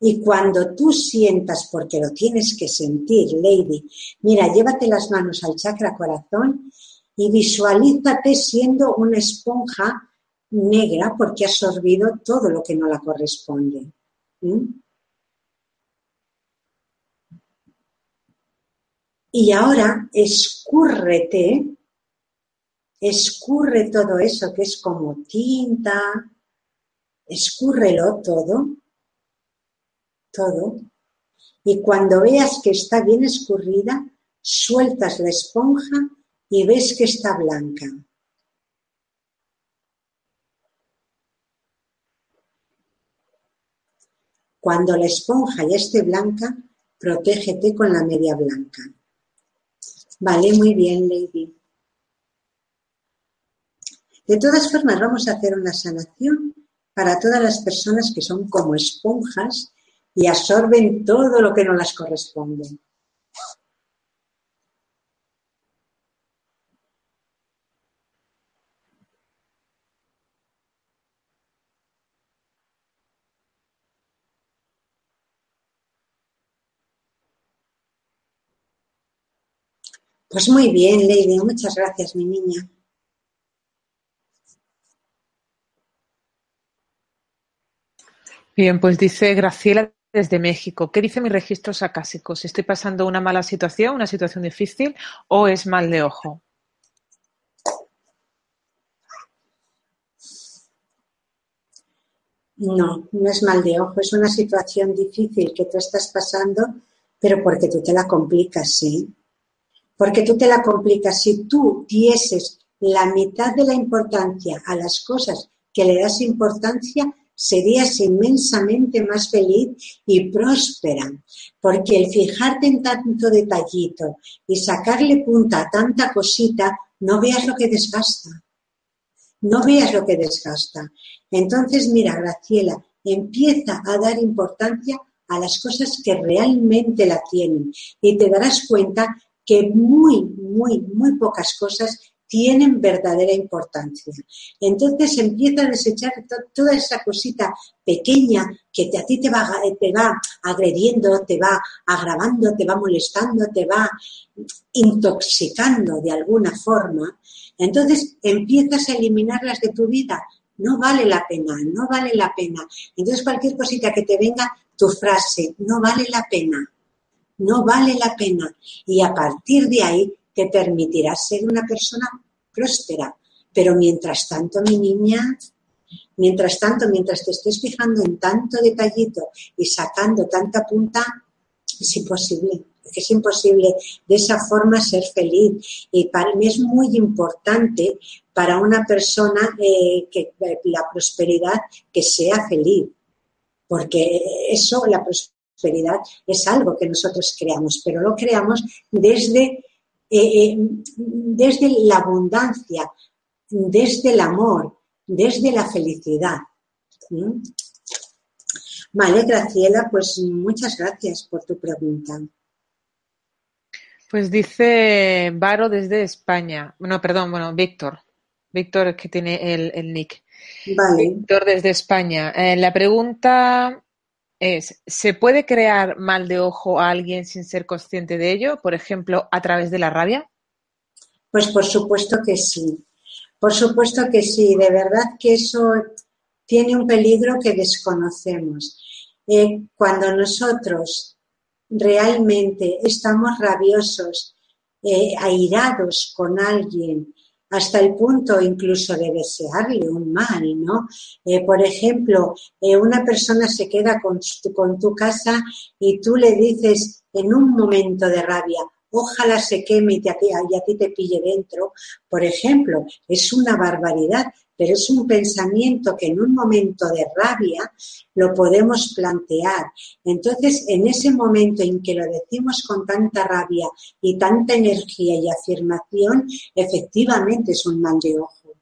Y cuando tú sientas, porque lo tienes que sentir, Lady, mira, llévate las manos al chakra corazón y visualízate siendo una esponja negra porque ha absorbido todo lo que no la corresponde. Y ahora escúrrete, escurre todo eso que es como tinta, escúrrelo todo, todo. Y cuando veas que está bien escurrida, sueltas la esponja y ves que está blanca. Cuando la esponja ya esté blanca, protégete con la media blanca. Vale, muy bien, Lady. De todas formas, vamos a hacer una sanación para todas las personas que son como esponjas y absorben todo lo que no las corresponde. Pues muy bien, Lady, muchas gracias, mi niña. Bien, pues dice Graciela desde México. ¿Qué dice mi registro acásicos? ¿Estoy pasando una mala situación, una situación difícil o es mal de ojo? No, no es mal de ojo, es una situación difícil que tú estás pasando, pero porque tú te la complicas, sí porque tú te la complicas. Si tú dieses la mitad de la importancia a las cosas que le das importancia, serías inmensamente más feliz y próspera, porque el fijarte en tanto detallito y sacarle punta a tanta cosita, no veas lo que desgasta. No veas lo que desgasta. Entonces, mira, Graciela, empieza a dar importancia a las cosas que realmente la tienen y te darás cuenta que muy, muy, muy pocas cosas tienen verdadera importancia. Entonces empieza a desechar toda esa cosita pequeña que a ti te va, te va agrediendo, te va agravando, te va molestando, te va intoxicando de alguna forma. Entonces empiezas a eliminarlas de tu vida. No vale la pena, no vale la pena. Entonces cualquier cosita que te venga, tu frase, no vale la pena no vale la pena y a partir de ahí te permitirá ser una persona próspera. Pero mientras tanto, mi niña, mientras tanto, mientras te estés fijando en tanto detallito y sacando tanta punta, es imposible, es imposible de esa forma ser feliz. Y para mí es muy importante para una persona eh, que la prosperidad que sea feliz, porque eso, la prosperidad es algo que nosotros creamos, pero lo creamos desde, eh, eh, desde la abundancia, desde el amor, desde la felicidad. ¿Mm? Vale, Graciela, pues muchas gracias por tu pregunta. Pues dice Varo desde España. No, perdón, bueno, Víctor. Víctor es que tiene el, nick. Vale. Víctor desde España. Eh, la pregunta es, ¿se puede crear mal de ojo a alguien sin ser consciente de ello? Por ejemplo, a través de la rabia. Pues por supuesto que sí. Por supuesto que sí. De verdad que eso tiene un peligro que desconocemos. Eh, cuando nosotros realmente estamos rabiosos, eh, airados con alguien, hasta el punto incluso de desearle un mal, ¿no? Eh, por ejemplo, eh, una persona se queda con, con tu casa y tú le dices en un momento de rabia, ojalá se queme y, a ti te pille dentro, por ejemplo, es una barbaridad, pero es un pensamiento que en un momento de rabia lo podemos plantear. Entonces, en ese momento en que lo decimos con tanta rabia y tanta energía y afirmación, efectivamente es un mal de ojo.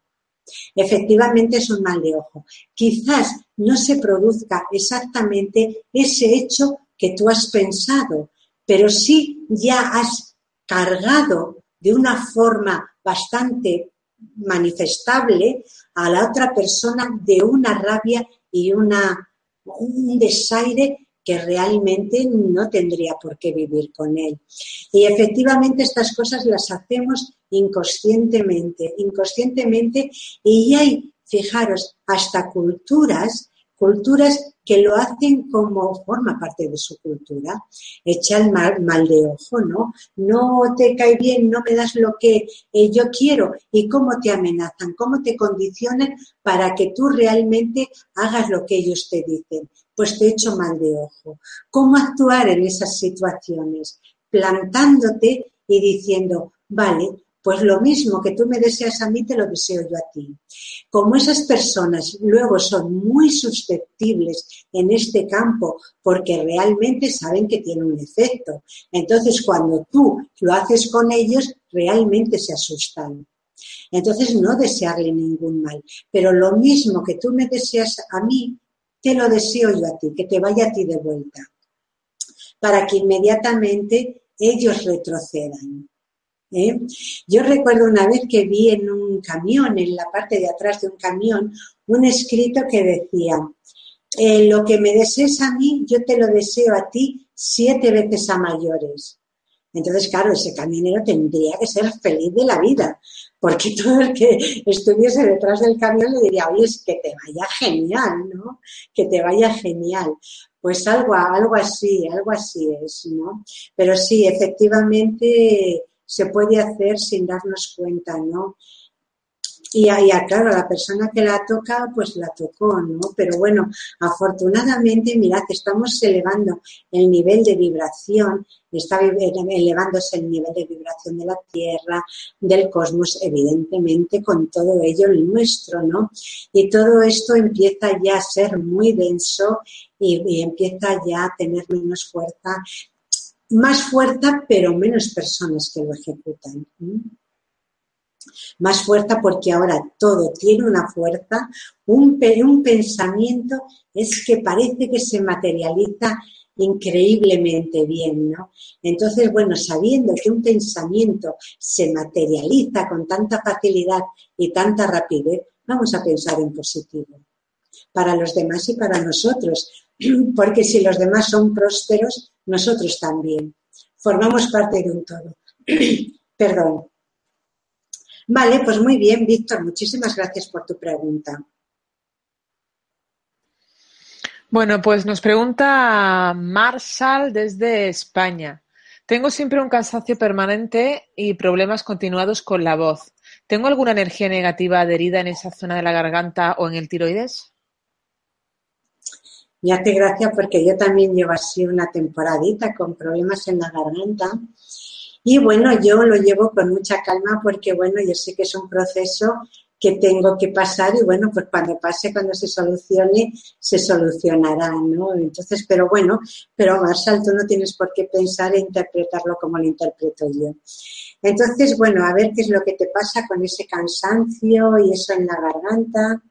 Efectivamente es un mal de ojo. Quizás no se produzca exactamente ese hecho que tú has pensado, pero sí ya has cargado de una forma bastante manifestable a la otra persona de una rabia y una, un desaire que realmente no tendría por qué vivir con él. Y efectivamente estas cosas las hacemos inconscientemente, inconscientemente, y hay, fijaros, hasta culturas culturas que lo hacen como forma parte de su cultura. Echa el mal, mal de ojo, ¿no? No te cae bien, no me das lo que eh, yo quiero y cómo te amenazan, cómo te condicionan para que tú realmente hagas lo que ellos te dicen. Pues te echo mal de ojo. ¿Cómo actuar en esas situaciones? Plantándote y diciendo, vale, pues lo mismo que tú me deseas a mí, te lo deseo yo a ti. Como esas personas luego son muy susceptibles en este campo porque realmente saben que tiene un efecto, entonces cuando tú lo haces con ellos, realmente se asustan. Entonces no desearle ningún mal, pero lo mismo que tú me deseas a mí, te lo deseo yo a ti, que te vaya a ti de vuelta, para que inmediatamente ellos retrocedan. ¿Eh? Yo recuerdo una vez que vi en un camión, en la parte de atrás de un camión, un escrito que decía, eh, lo que me desees a mí, yo te lo deseo a ti siete veces a mayores. Entonces, claro, ese camionero tendría que ser feliz de la vida, porque <laughs> todo el que estuviese detrás del camión le diría, oye, es que te vaya genial, ¿no? Que te vaya genial. Pues algo, algo así, algo así es, ¿no? Pero sí, efectivamente, se puede hacer sin darnos cuenta, ¿no? Y, ahí, claro, la persona que la toca, pues la tocó, ¿no? Pero bueno, afortunadamente, mirad, estamos elevando el nivel de vibración, está elevándose el nivel de vibración de la Tierra, del cosmos, evidentemente, con todo ello el nuestro, ¿no? Y todo esto empieza ya a ser muy denso y empieza ya a tener menos fuerza más fuerza, pero menos personas que lo ejecutan. Más fuerza porque ahora todo tiene una fuerza, un, un pensamiento es que parece que se materializa increíblemente bien, ¿no? Entonces, bueno, sabiendo que un pensamiento se materializa con tanta facilidad y tanta rapidez, vamos a pensar en positivo para los demás y para nosotros, <clears throat> porque si los demás son prósperos, nosotros también. Formamos parte de un todo. <clears throat> Perdón. Vale, pues muy bien, Víctor. Muchísimas gracias por tu pregunta. Bueno, pues nos pregunta Marshall desde España. Tengo siempre un cansancio permanente y problemas continuados con la voz. ¿Tengo alguna energía negativa adherida en esa zona de la garganta o en el tiroides? Me hace gracia porque yo también llevo así una temporadita con problemas en la garganta. Y bueno, yo lo llevo con mucha calma porque bueno, yo sé que es un proceso que tengo que pasar y bueno, pues cuando pase, cuando se solucione, se solucionará, ¿no? Entonces, pero bueno, pero Marshall, tú no tienes por qué pensar e interpretarlo como lo interpreto yo. Entonces, bueno, a ver qué es lo que te pasa con ese cansancio y eso en la garganta.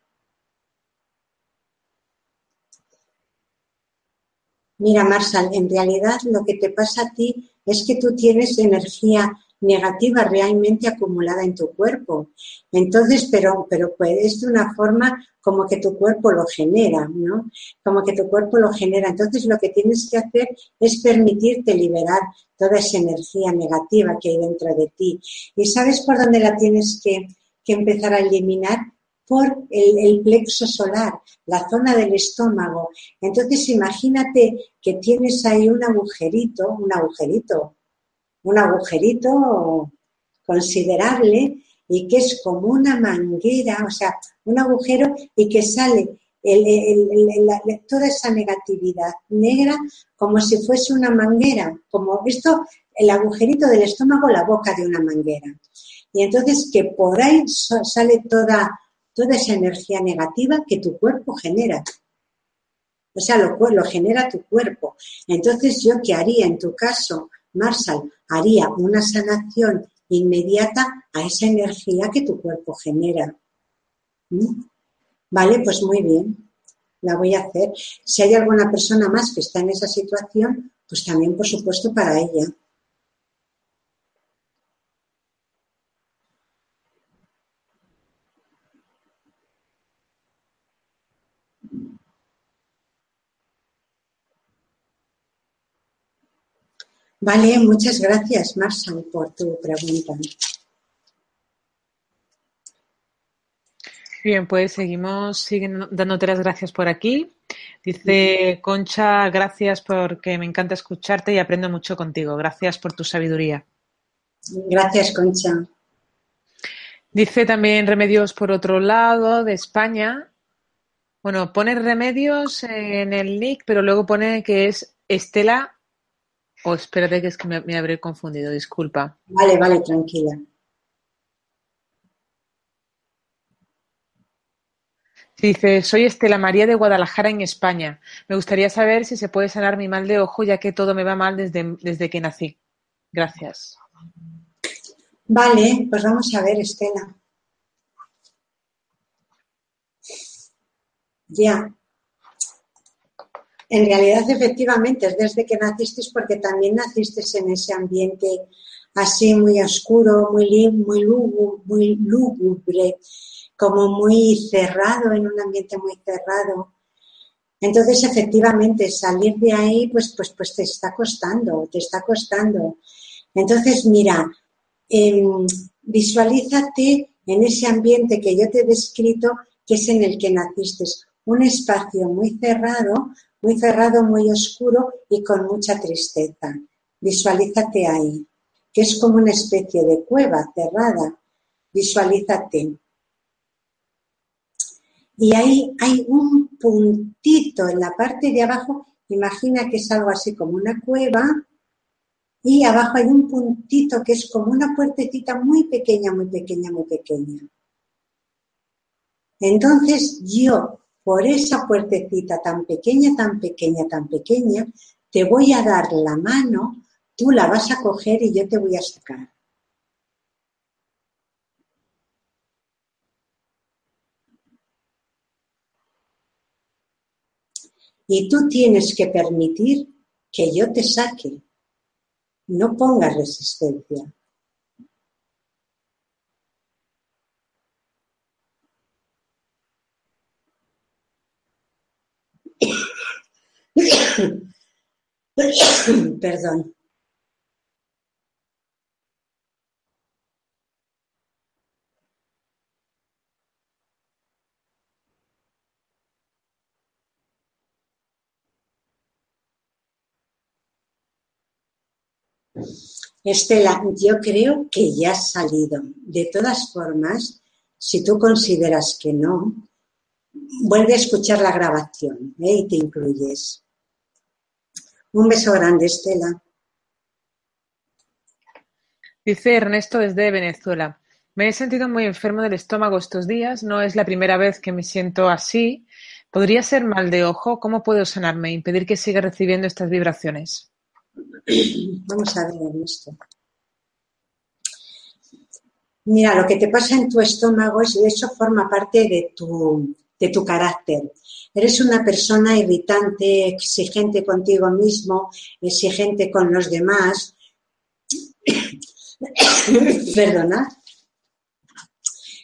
Mira, Marshall, en realidad lo que te pasa a ti es que tú tienes energía negativa realmente acumulada en tu cuerpo. Entonces, pero, pero puedes de una forma como que tu cuerpo lo genera, ¿no? Como que tu cuerpo lo genera. Entonces, lo que tienes que hacer es permitirte liberar toda esa energía negativa que hay dentro de ti. ¿Y sabes por dónde la tienes que, que empezar a eliminar? Por el, plexo solar, la zona del estómago. Entonces imagínate que tienes ahí un agujerito, un agujerito, un agujerito considerable y que es como una manguera, o sea, un agujero y que sale toda esa negatividad negra como si fuese una manguera, como esto, el agujerito del estómago, la boca de una manguera. Y entonces que por ahí sale toda toda esa energía negativa que tu cuerpo genera. O sea, lo, lo genera tu cuerpo. Entonces, ¿yo qué haría en tu caso, Marshall? Haría una sanación inmediata a esa energía que tu cuerpo genera. ¿Mm? Vale, pues muy bien. La voy a hacer. Si hay alguna persona más que está en esa situación, pues también, por supuesto, para ella. Vale, muchas gracias, Marshall, por tu pregunta. Bien, pues seguimos siguen dándote las gracias por aquí. Dice Concha, gracias porque me encanta escucharte y aprendo mucho contigo. Gracias por tu sabiduría. Gracias, Concha. Dice también Remedios por otro lado, de España. Bueno, pone Remedios en el nick, pero luego pone que es Estela. O espérate, que es que me, me habré confundido, disculpa. Vale, vale, tranquila. Dice, soy Estela María de Guadalajara, en España. Me gustaría saber si se puede sanar mi mal de ojo, ya que todo me va mal desde, desde que nací. Gracias. Vale, pues vamos a ver, Estela. Ya. En realidad, efectivamente, es desde que naciste porque también naciste en ese ambiente así muy oscuro, muy, muy, muy lúgubre, como muy cerrado, en un ambiente muy cerrado. Entonces, efectivamente, salir de ahí, pues, pues, pues te está costando, te está costando. Entonces, mira, eh, visualízate en ese ambiente que yo te he descrito, que es en el que naciste. Un espacio muy cerrado, muy cerrado, muy oscuro y con mucha tristeza. Visualízate ahí, que es como una especie de cueva cerrada. Visualízate. Y ahí hay un puntito en la parte de abajo, imagina que es algo así como una cueva, y abajo hay un puntito que es como una puertecita muy pequeña, muy pequeña, muy pequeña. Entonces yo, por esa puertecita tan pequeña, tan pequeña, tan pequeña, te voy a dar la mano, tú la vas a coger y yo te voy a sacar. Y tú tienes que permitir que yo te saque. No pongas resistencia. <coughs> Perdón. Estela, yo creo que ya has salido. De todas formas, si tú consideras que no, vuelve a escuchar la grabación ¿eh? y te incluyes. Un beso grande, Estela. Dice Ernesto desde Venezuela. Me he sentido muy enfermo del estómago estos días. No es la primera vez que me siento así. ¿Podría ser mal de ojo? ¿Cómo puedo sanarme e impedir que siga recibiendo estas vibraciones? <clears throat> Vamos a ver esto. Mira, lo que te pasa en tu estómago es, eso forma parte de tu, de tu carácter. Eres una persona irritante, exigente contigo mismo, exigente con los demás. <coughs> Perdona.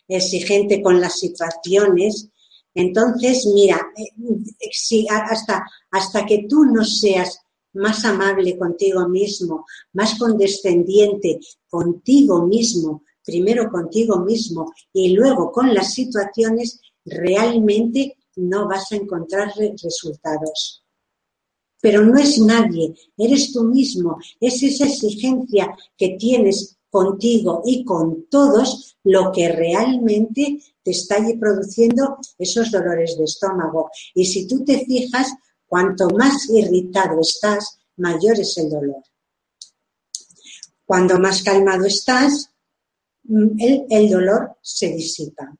Exigente con las situaciones. Entonces, mira, eh, hasta, hasta que tú no seas más amable contigo mismo, más condescendiente contigo mismo, primero contigo mismo y luego con las situaciones, realmente no vas a encontrar resultados. Pero no es nadie, eres tú mismo, es esa exigencia que tienes contigo y con todos lo que realmente te está produciendo esos dolores de estómago. Y si tú te fijas, Cuanto más irritado estás, mayor es el dolor. Cuando más calmado estás, mm, el, dolor se disipa.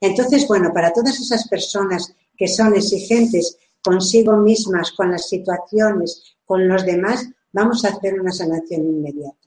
Entonces, bueno, para todas esas personas que son exigentes consigo mismas, con las situaciones, con los demás, vamos a hacer una sanación inmediata.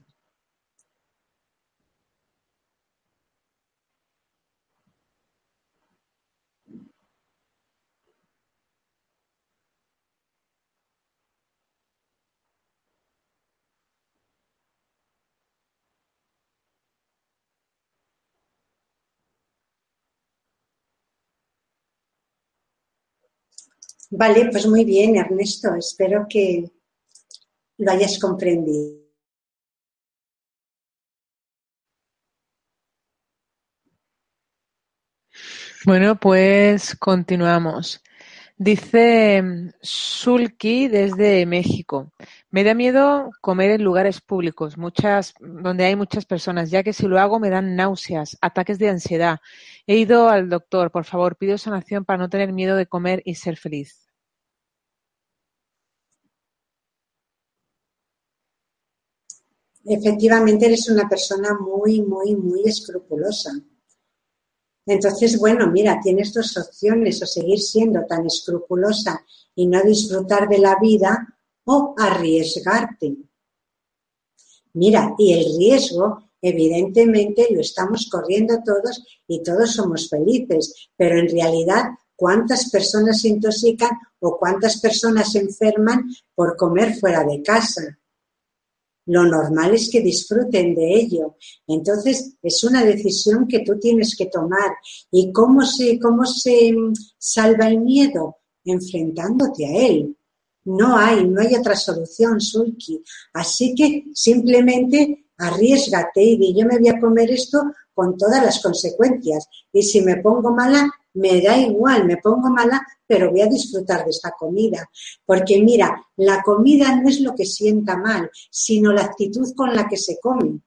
Vale, pues muy bien, Ernesto. Espero que lo hayas comprendido. Bueno, pues continuamos. Dice Sulki desde México. Me da miedo comer en lugares públicos, muchas, donde hay muchas personas, ya que si lo hago me dan náuseas, ataques de ansiedad. He ido al doctor, por favor, pido sanación para no tener miedo de comer y ser feliz. Efectivamente eres una persona muy, muy, muy escrupulosa. Entonces, bueno, mira, tienes dos opciones, o seguir siendo tan escrupulosa y no disfrutar de la vida, o arriesgarte. Mira, y el riesgo, evidentemente, lo estamos corriendo todos y todos somos felices, pero en realidad, ¿cuántas personas se intoxican o cuántas personas se enferman por comer fuera de casa? Lo normal es que disfruten de ello. Entonces, es una decisión que tú tienes que tomar. ¿Y cómo se, cómo se mm, salva el miedo? Enfrentándote a él. No hay, no hay otra solución, Sulki. Así que simplemente arriesgate y di, yo me voy a comer esto con todas las consecuencias. Y si me pongo mala, me da igual, me pongo mala, pero voy a disfrutar de esta comida. Porque mira, la comida no es lo que sienta mal, sino la actitud con la que se come.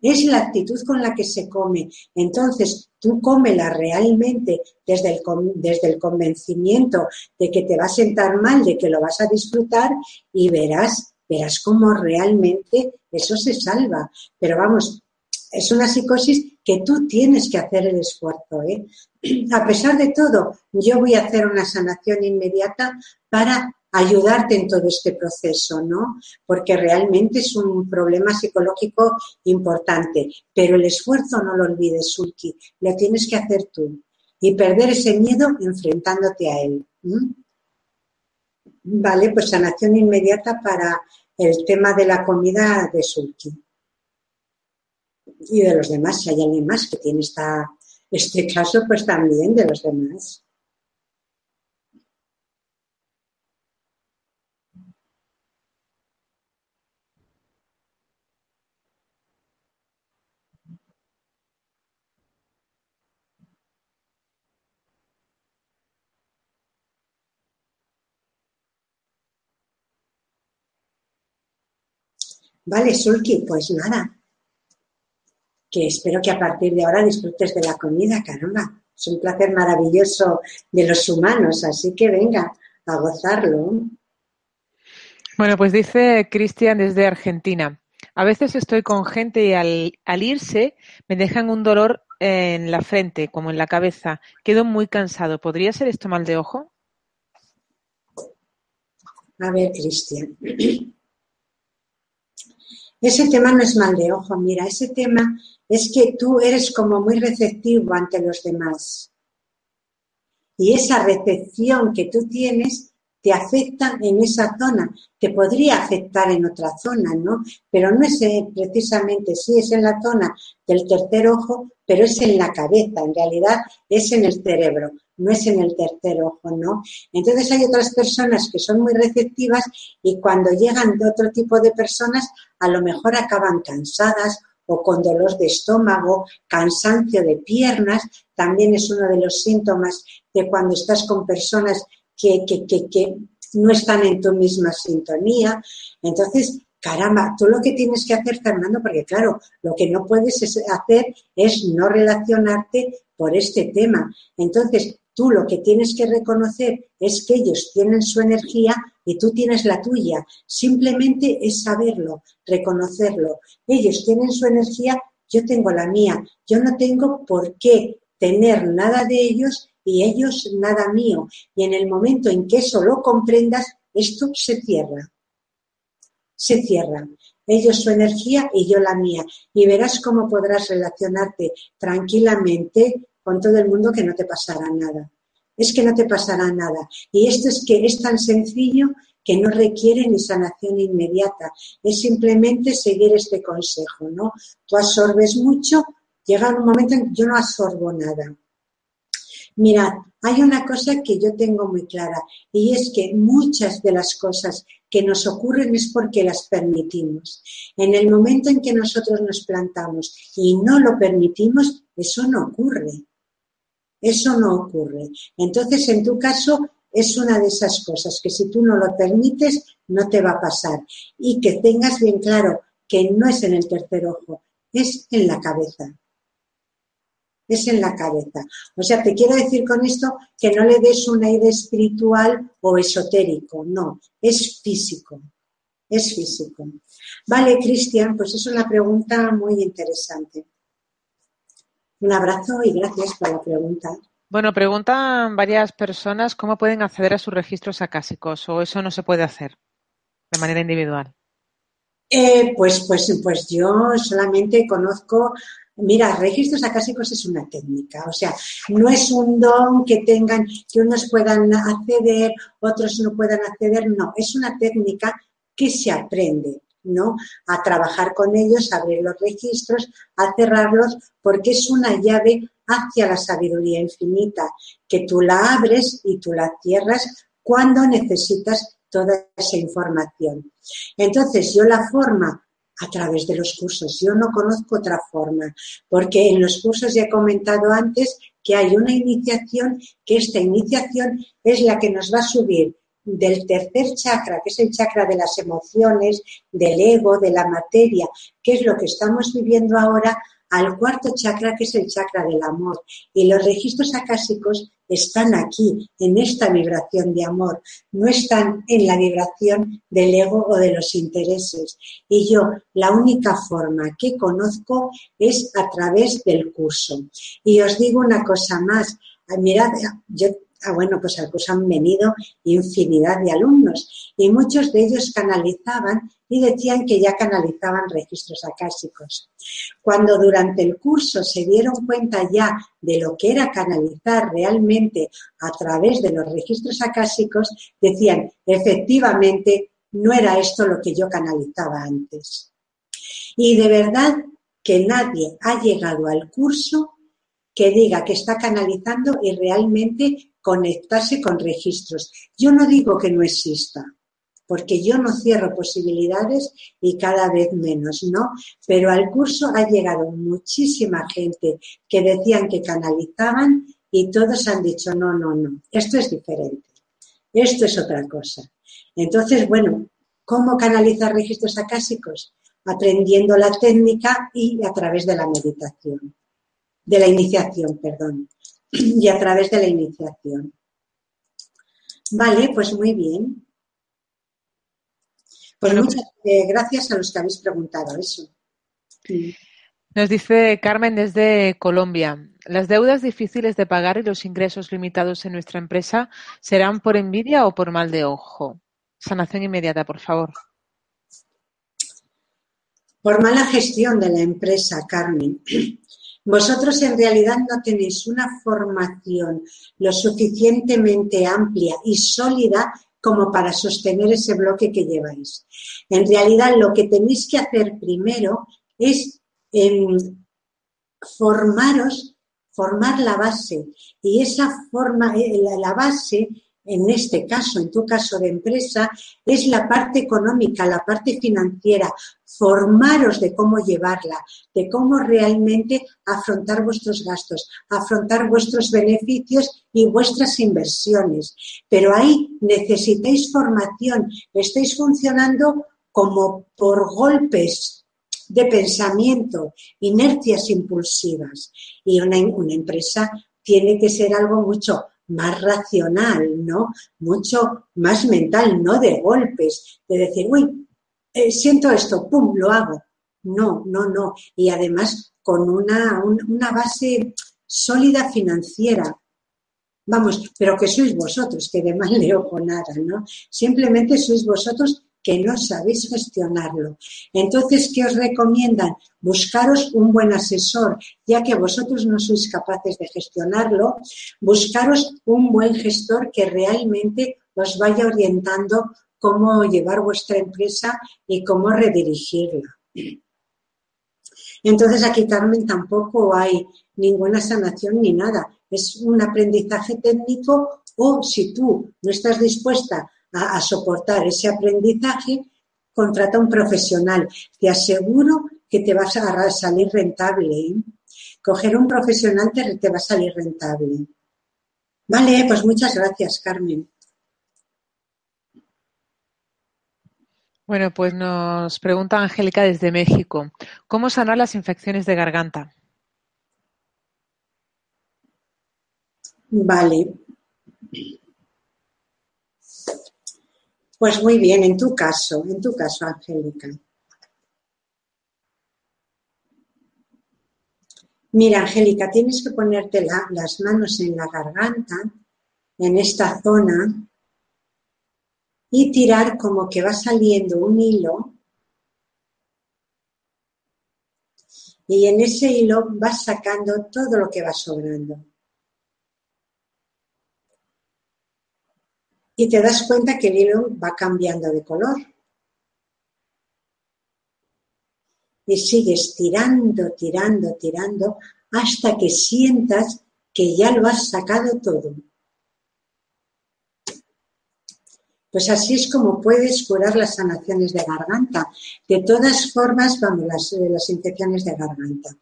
Es la actitud con la que se come. Entonces, tú cómela realmente desde el, desde el convencimiento de que te va a sentar mal, de que lo vas a disfrutar y verás, verás cómo realmente eso se salva. Pero vamos, es una psicosis que tú tienes que hacer el esfuerzo. ¿eh? <clears throat> A pesar de todo, yo voy a hacer una sanación inmediata para ayudarte en todo este proceso, ¿no? Porque realmente es un problema psicológico importante. Pero el esfuerzo no lo olvides, Sulki, lo tienes que hacer tú. Y perder ese miedo enfrentándote a él. Vale, pues sanación inmediata para el tema de la comida de Sulki y de los demás, si hay alguien más que tiene esta, este caso, pues también de los demás. Vale, Sulki, pues nada, que espero que a partir de ahora disfrutes de la comida, caramba. Es un placer maravilloso de los humanos, así que venga a gozarlo. Bueno, pues dice Cristian desde Argentina. A veces estoy con gente y al, irse me dejan un dolor en la frente, como en la cabeza. Quedo muy cansado. ¿Podría ser esto mal de ojo? A ver, Cristian. <clears throat> Ese tema no es mal de ojo, mira, ese tema es que tú eres como muy receptivo ante los demás. Y esa recepción que tú tienes te afecta en esa zona, te podría afectar en otra zona, ¿no? Pero no es eh, precisamente, sí es en la zona del tercer ojo, pero es en la cabeza, en realidad es en el cerebro no es en el tercer ojo, ¿no? Entonces hay otras personas que son muy receptivas y cuando llegan de otro tipo de personas, a lo mejor acaban cansadas o con dolor de estómago, cansancio de piernas, también es uno de los síntomas de cuando estás con personas que, que, que, que no están en tu misma sintonía. Entonces, caramba, tú lo que tienes que hacer, Fernando, porque claro, lo que no puedes hacer es no relacionarte por este tema. Entonces, Tú lo que tienes que reconocer es que ellos tienen su energía y tú tienes la tuya. Simplemente es saberlo, reconocerlo. Ellos tienen su energía, yo tengo la mía. Yo no tengo por qué tener nada de ellos y ellos nada mío. Y en el momento en que eso lo comprendas, esto se cierra. Se cierra. Ellos su energía y yo la mía. Y verás cómo podrás relacionarte tranquilamente con todo el mundo que no te pasará nada. Es que no te pasará nada. Y esto es que es tan sencillo que no requiere ni sanación inmediata. Es simplemente seguir este consejo, ¿no? Tú absorbes mucho, llega un momento en que yo no absorbo nada. Mirad, hay una cosa que yo tengo muy clara y es que muchas de las cosas que nos ocurren es porque las permitimos. En el momento en que nosotros nos plantamos y no lo permitimos, eso no ocurre. Eso no ocurre. Entonces, en tu caso, es una de esas cosas que si tú no lo permites, no te va a pasar. Y que tengas bien claro que no es en el tercer ojo, es en la cabeza. Es en la cabeza. O sea, te quiero decir con esto que no le des un aire espiritual o esotérico, no, es físico, es físico. Vale, Cristian, pues es una pregunta muy interesante. Un abrazo y gracias por la pregunta. Bueno, preguntan varias personas cómo pueden acceder a sus registros acásicos o eso no se puede hacer de manera individual. Eh, pues, pues, pues yo solamente conozco, mira, registros acásicos es una técnica, o sea, no es un don que tengan, que unos puedan acceder, otros no puedan acceder, no, es una técnica que se aprende. ¿No? A trabajar con ellos, a abrir los registros, a cerrarlos, porque es una llave hacia la sabiduría infinita, que tú la abres y tú la cierras cuando necesitas toda esa información. Entonces, yo la forma a través de los cursos, yo no conozco otra forma, porque en los cursos ya he comentado antes que hay una iniciación, que esta iniciación es la que nos va a subir del tercer chakra, que es el chakra de las emociones, del ego, de la materia, que es lo que estamos viviendo ahora, al cuarto chakra, que es el chakra del amor. Y los registros acásicos están aquí, en esta vibración de amor, no están en la vibración del ego o de los intereses. Y yo, la única forma que conozco es a través del curso. Y os digo una cosa más. Mirad, yo Ah, bueno, pues han venido infinidad de alumnos y muchos de ellos canalizaban y decían que ya canalizaban registros acásicos. Cuando durante el curso se dieron cuenta ya de lo que era canalizar realmente a través de los registros acásicos, decían, efectivamente, no era esto lo que yo canalizaba antes. Y de verdad que nadie ha llegado al curso que diga que está canalizando y realmente conectarse con registros. Yo no digo que no exista, porque yo no cierro posibilidades y cada vez menos, ¿no? Pero al curso ha llegado muchísima gente que decían que canalizaban y todos han dicho, no, no, no, esto es diferente, esto es otra cosa. Entonces, bueno, ¿cómo canalizar registros acásicos? Aprendiendo la técnica y a través de la meditación, de la iniciación, perdón <clears throat> y a través de la iniciación. Vale, pues muy bien. Pues muchas eh, gracias a los que habéis preguntado eso. Nos dice Carmen desde Colombia. ¿Las deudas difíciles de pagar y los ingresos limitados en nuestra empresa serán por envidia o por mal de ojo? Sanación inmediata, por favor. Por mala gestión de la empresa, Carmen. <clears throat> Vosotros en realidad no tenéis una formación lo suficientemente amplia y sólida como para sostener ese bloque que lleváis. En realidad lo que tenéis que hacer primero es em, formaros, formar la base. Y esa forma, eh, la base en este caso, en tu caso de empresa, es la parte económica, la parte financiera, formaros de cómo llevarla, de cómo realmente afrontar vuestros gastos, afrontar vuestros beneficios y vuestras inversiones. Pero ahí necesitáis formación, estáis funcionando como por golpes de pensamiento, inercias impulsivas. Y una, una empresa tiene que ser algo mucho más racional, ¿no? Mucho más mental, no de golpes, de decir, uy, eh, siento esto, pum, lo hago. No, no, no. Y además con una, una base sólida financiera. Vamos, pero que sois vosotros, que de mal leo con nada, ¿no? Simplemente sois vosotros que no sabéis gestionarlo. Entonces, ¿qué os recomiendan? Buscaros un buen asesor, ya que vosotros no sois capaces de gestionarlo, buscaros un buen gestor que realmente os vaya orientando cómo llevar vuestra empresa y cómo redirigirla. Entonces aquí, Carmen, tampoco hay ninguna sanación ni nada. Es un aprendizaje técnico o si tú no estás dispuesta a, soportar ese aprendizaje, contrata un profesional. Te aseguro que te vas a salir rentable. ¿eh? coger un profesional te, te va a salir rentable. Vale, pues muchas gracias, Carmen. Bueno, pues nos pregunta Angélica desde México. ¿Cómo sanar las infecciones de garganta? Vale. Pues muy bien, en tu caso, en tu caso, Angélica. Mira, Angélica, tienes que ponerte las manos en la garganta, en esta zona, y tirar como que va saliendo un hilo y en ese hilo vas sacando todo lo que va sobrando. Y te das cuenta que el hilo va cambiando de color. Y sigues tirando, tirando, tirando hasta que sientas que ya lo has sacado todo. Pues así es como puedes curar las sanaciones de garganta. De todas formas, vamos, las, eh, las infecciones de garganta.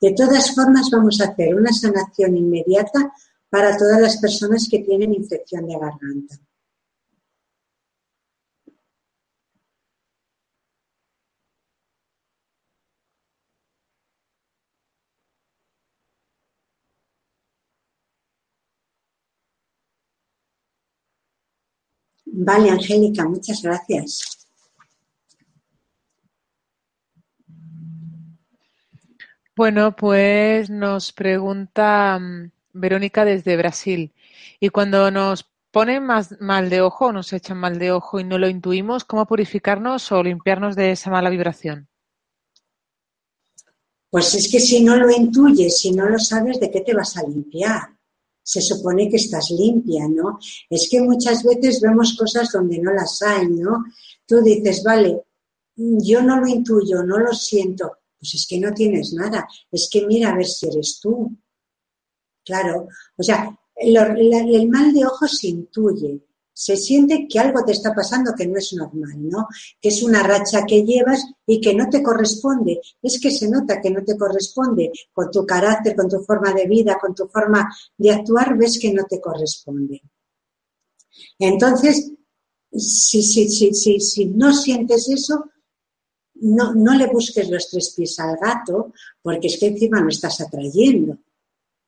De todas formas, vamos a hacer una sanación inmediata para todas las personas que tienen infección de garganta. Vale, Angélica, muchas gracias. Bueno, pues nos pregunta mm, Verónica desde Brasil. Y cuando nos ponen más mal de ojo, nos echan mal de ojo y no lo intuimos, ¿cómo purificarnos o limpiarnos de esa mala vibración? Pues es que si no lo intuyes, si no lo sabes, ¿de qué te vas a limpiar? Se supone que estás limpia, ¿no? Es que muchas veces vemos cosas donde no las hay, ¿no? Tú dices, vale, yo no lo intuyo, no lo siento, pues es que no tienes nada, es que mira a ver si eres tú. Claro, o sea, el mal de ojo se intuye, se siente que algo te está pasando que no es normal, ¿no? Que es una racha que llevas y que no te corresponde. Es que se nota que no te corresponde con tu carácter, con tu forma de vida, con tu forma de actuar, ves que no te corresponde. Entonces, si, si, si, si no sientes eso, no, no le busques los tres pies al gato, porque es que encima no estás atrayendo.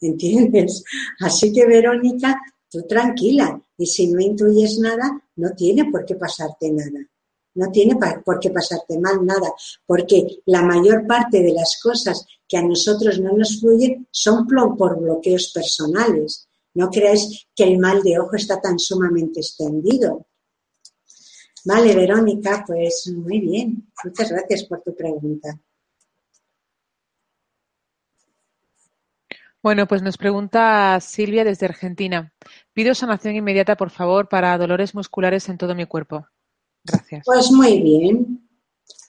¿Entiendes? Así que, Verónica, tú tranquila. Y si no intuyes nada, no tiene por qué pasarte nada. No tiene por qué pasarte mal nada, porque la mayor parte de las cosas que a nosotros no nos fluyen son por bloqueos personales. No creáis que el mal de ojo está tan sumamente extendido. Vale, Verónica, pues muy bien. Muchas gracias por tu pregunta. Bueno, pues nos pregunta Silvia desde Argentina. Pido sanación inmediata, por favor, para dolores musculares en todo mi cuerpo. Gracias. Pues muy bien.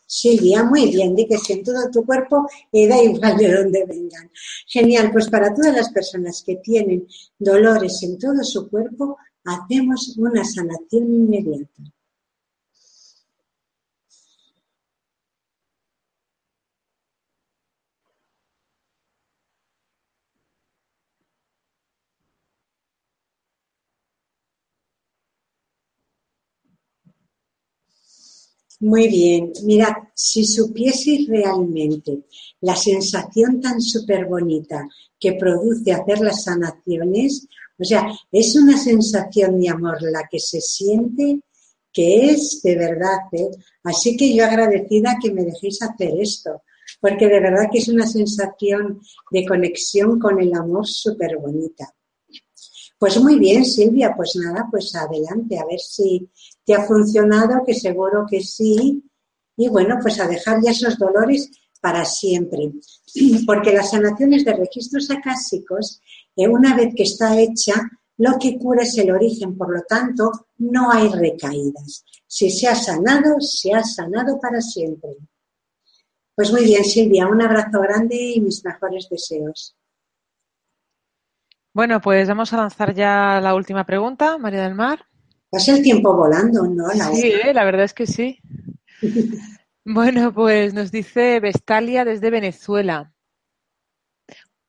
Silvia, muy bien, di que en todo tu cuerpo y da igual de dónde vengan. Genial, pues para todas las personas que tienen dolores en todo su cuerpo, hacemos una sanación inmediata. Muy bien. Mirad, si supieseis realmente la sensación tan súper bonita que produce hacer las sanaciones, o sea, es una sensación de amor la que se siente que es de verdad. ¿eh? Así que yo agradecida que me dejéis hacer esto, porque de verdad que es una sensación de conexión con el amor súper bonita. Pues muy bien, Silvia, pues nada, pues adelante, a ver si te ha funcionado, que seguro que sí. Y bueno, pues a dejar ya esos dolores para siempre. <clears throat> Porque las sanaciones de registros acásicos, eh, una vez que está hecha, lo que cura es el origen, por lo tanto, no hay recaídas. Si se ha sanado, se ha sanado para siempre. Pues muy bien, Silvia, un abrazo grande y mis mejores deseos. Bueno, pues vamos a lanzar ya la última pregunta, María del Mar. Pasa el tiempo volando, ¿no? sí, ¿eh? la verdad es que sí. <laughs> bueno, pues nos dice Vestalia desde Venezuela.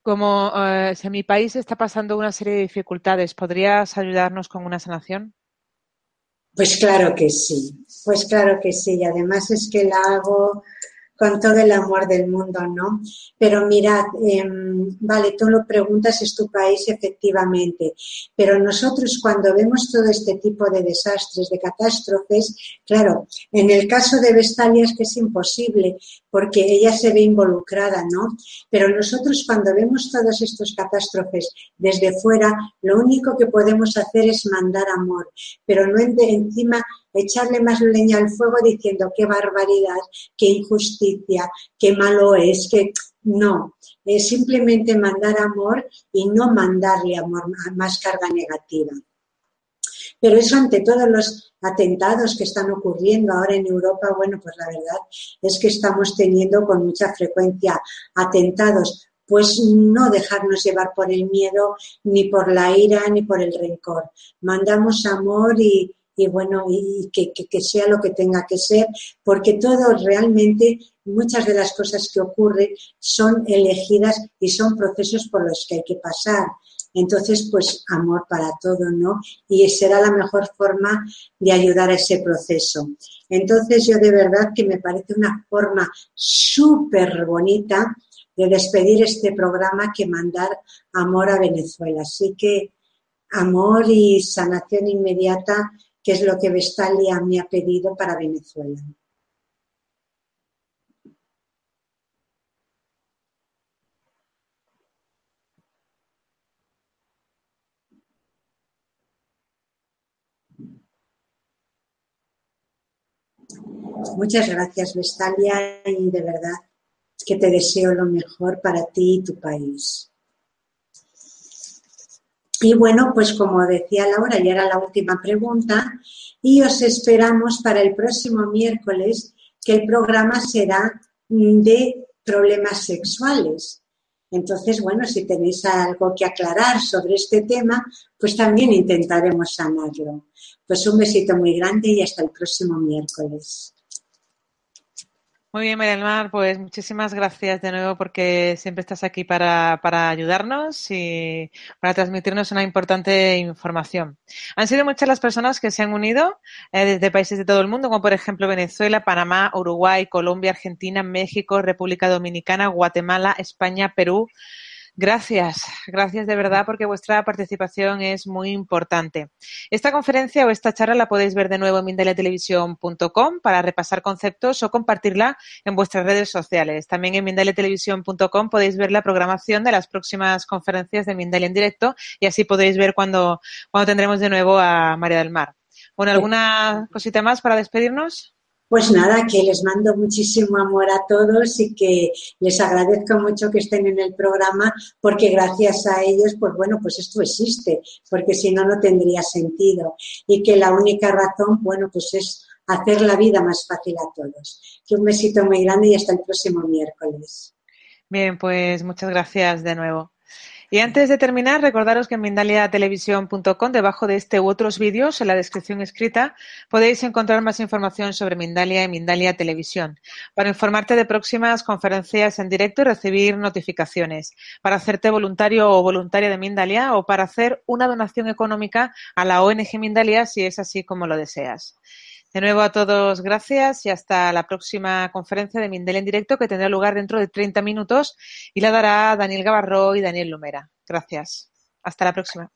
Como eh, si mi país está pasando una serie de dificultades, ¿podrías ayudarnos con una sanación? Pues claro que sí, pues claro que sí. Y además es que la hago con todo el amor del mundo, ¿no? Pero mirad, em, vale, tú lo preguntas, es tu país, efectivamente, pero nosotros cuando vemos todo este tipo de desastres, de catástrofes, claro, en el caso de Vestalia es que es imposible, porque ella se ve involucrada, ¿no? Pero nosotros cuando vemos todas estas catástrofes desde fuera, lo único que podemos hacer es mandar amor, pero no encima echarle más leña al fuego diciendo qué barbaridad, qué injusticia, qué malo es, que no, es simplemente mandar amor y no mandarle amor, más carga negativa. Pero eso ante todos los atentados que están ocurriendo ahora en Europa, bueno, pues la verdad es que estamos teniendo con mucha frecuencia atentados pues no dejarnos llevar por el miedo, ni por la ira, ni por el rencor. Mandamos amor y, y bueno, y que, que, sea lo que tenga que ser, porque todo realmente, muchas de las cosas que ocurren son elegidas y son procesos por los que hay que pasar. Entonces, pues amor para todo, ¿no? Y será la mejor forma de ayudar a ese proceso. Entonces, yo de verdad que me parece una forma súper bonita de despedir este programa que mandar amor a Venezuela. Así que amor y sanación inmediata que es lo que Vestalia me ha pedido para Venezuela. Muchas gracias, Vestalia, y de verdad que te deseo lo mejor para ti y tu país. Y bueno, pues como decía Laura, ya era la última pregunta, y os esperamos para el próximo miércoles, que el programa será de problemas sexuales. Entonces, bueno, si tenéis algo que aclarar sobre este tema, pues también intentaremos sanarlo. Pues un besito muy grande y hasta el próximo miércoles. Muy bien, María del Mar, pues muchísimas gracias de nuevo porque siempre estás aquí para, para, ayudarnos y para transmitirnos una importante información. Han sido muchas las personas que se han unido eh, desde países de todo el mundo, como por ejemplo Venezuela, Panamá, Uruguay, Colombia, Argentina, México, República Dominicana, Guatemala, España, Perú, Gracias, gracias de verdad porque vuestra participación es muy importante. Esta conferencia o esta charla la podéis ver de nuevo en mindaliatelevisión.com para repasar conceptos o compartirla en vuestras redes sociales. También en mindaliatelevisión.com podéis ver la programación de las próximas conferencias de Mindalia en directo y así podréis ver cuando, cuando tendremos de nuevo a María del Mar. Bueno, ¿alguna cosita más para despedirnos? Pues nada, que les mando muchísimo amor a todos y que les agradezco mucho que estén en el programa porque gracias a ellos, pues bueno, pues esto existe, porque si no, no tendría sentido. Y que la única razón, bueno, pues es hacer la vida más fácil a todos. Que un besito muy grande y hasta el próximo miércoles. Bien, pues muchas gracias de nuevo. Y antes de terminar, recordaros que en mindaliatelevisión.com, debajo de este u otros vídeos, en la descripción escrita, podéis encontrar más información sobre Mindalia y Mindalia Televisión, para informarte de próximas conferencias en directo y recibir notificaciones, para hacerte voluntario o voluntaria de Mindalia o para hacer una donación económica a la ONG Mindalia si es así como lo deseas. De nuevo a todos, gracias y hasta la próxima conferencia de Mindel en directo que tendrá lugar dentro de 30 minutos y la dará Daniel Gavarro y Daniel Lumera. Gracias. Hasta la próxima.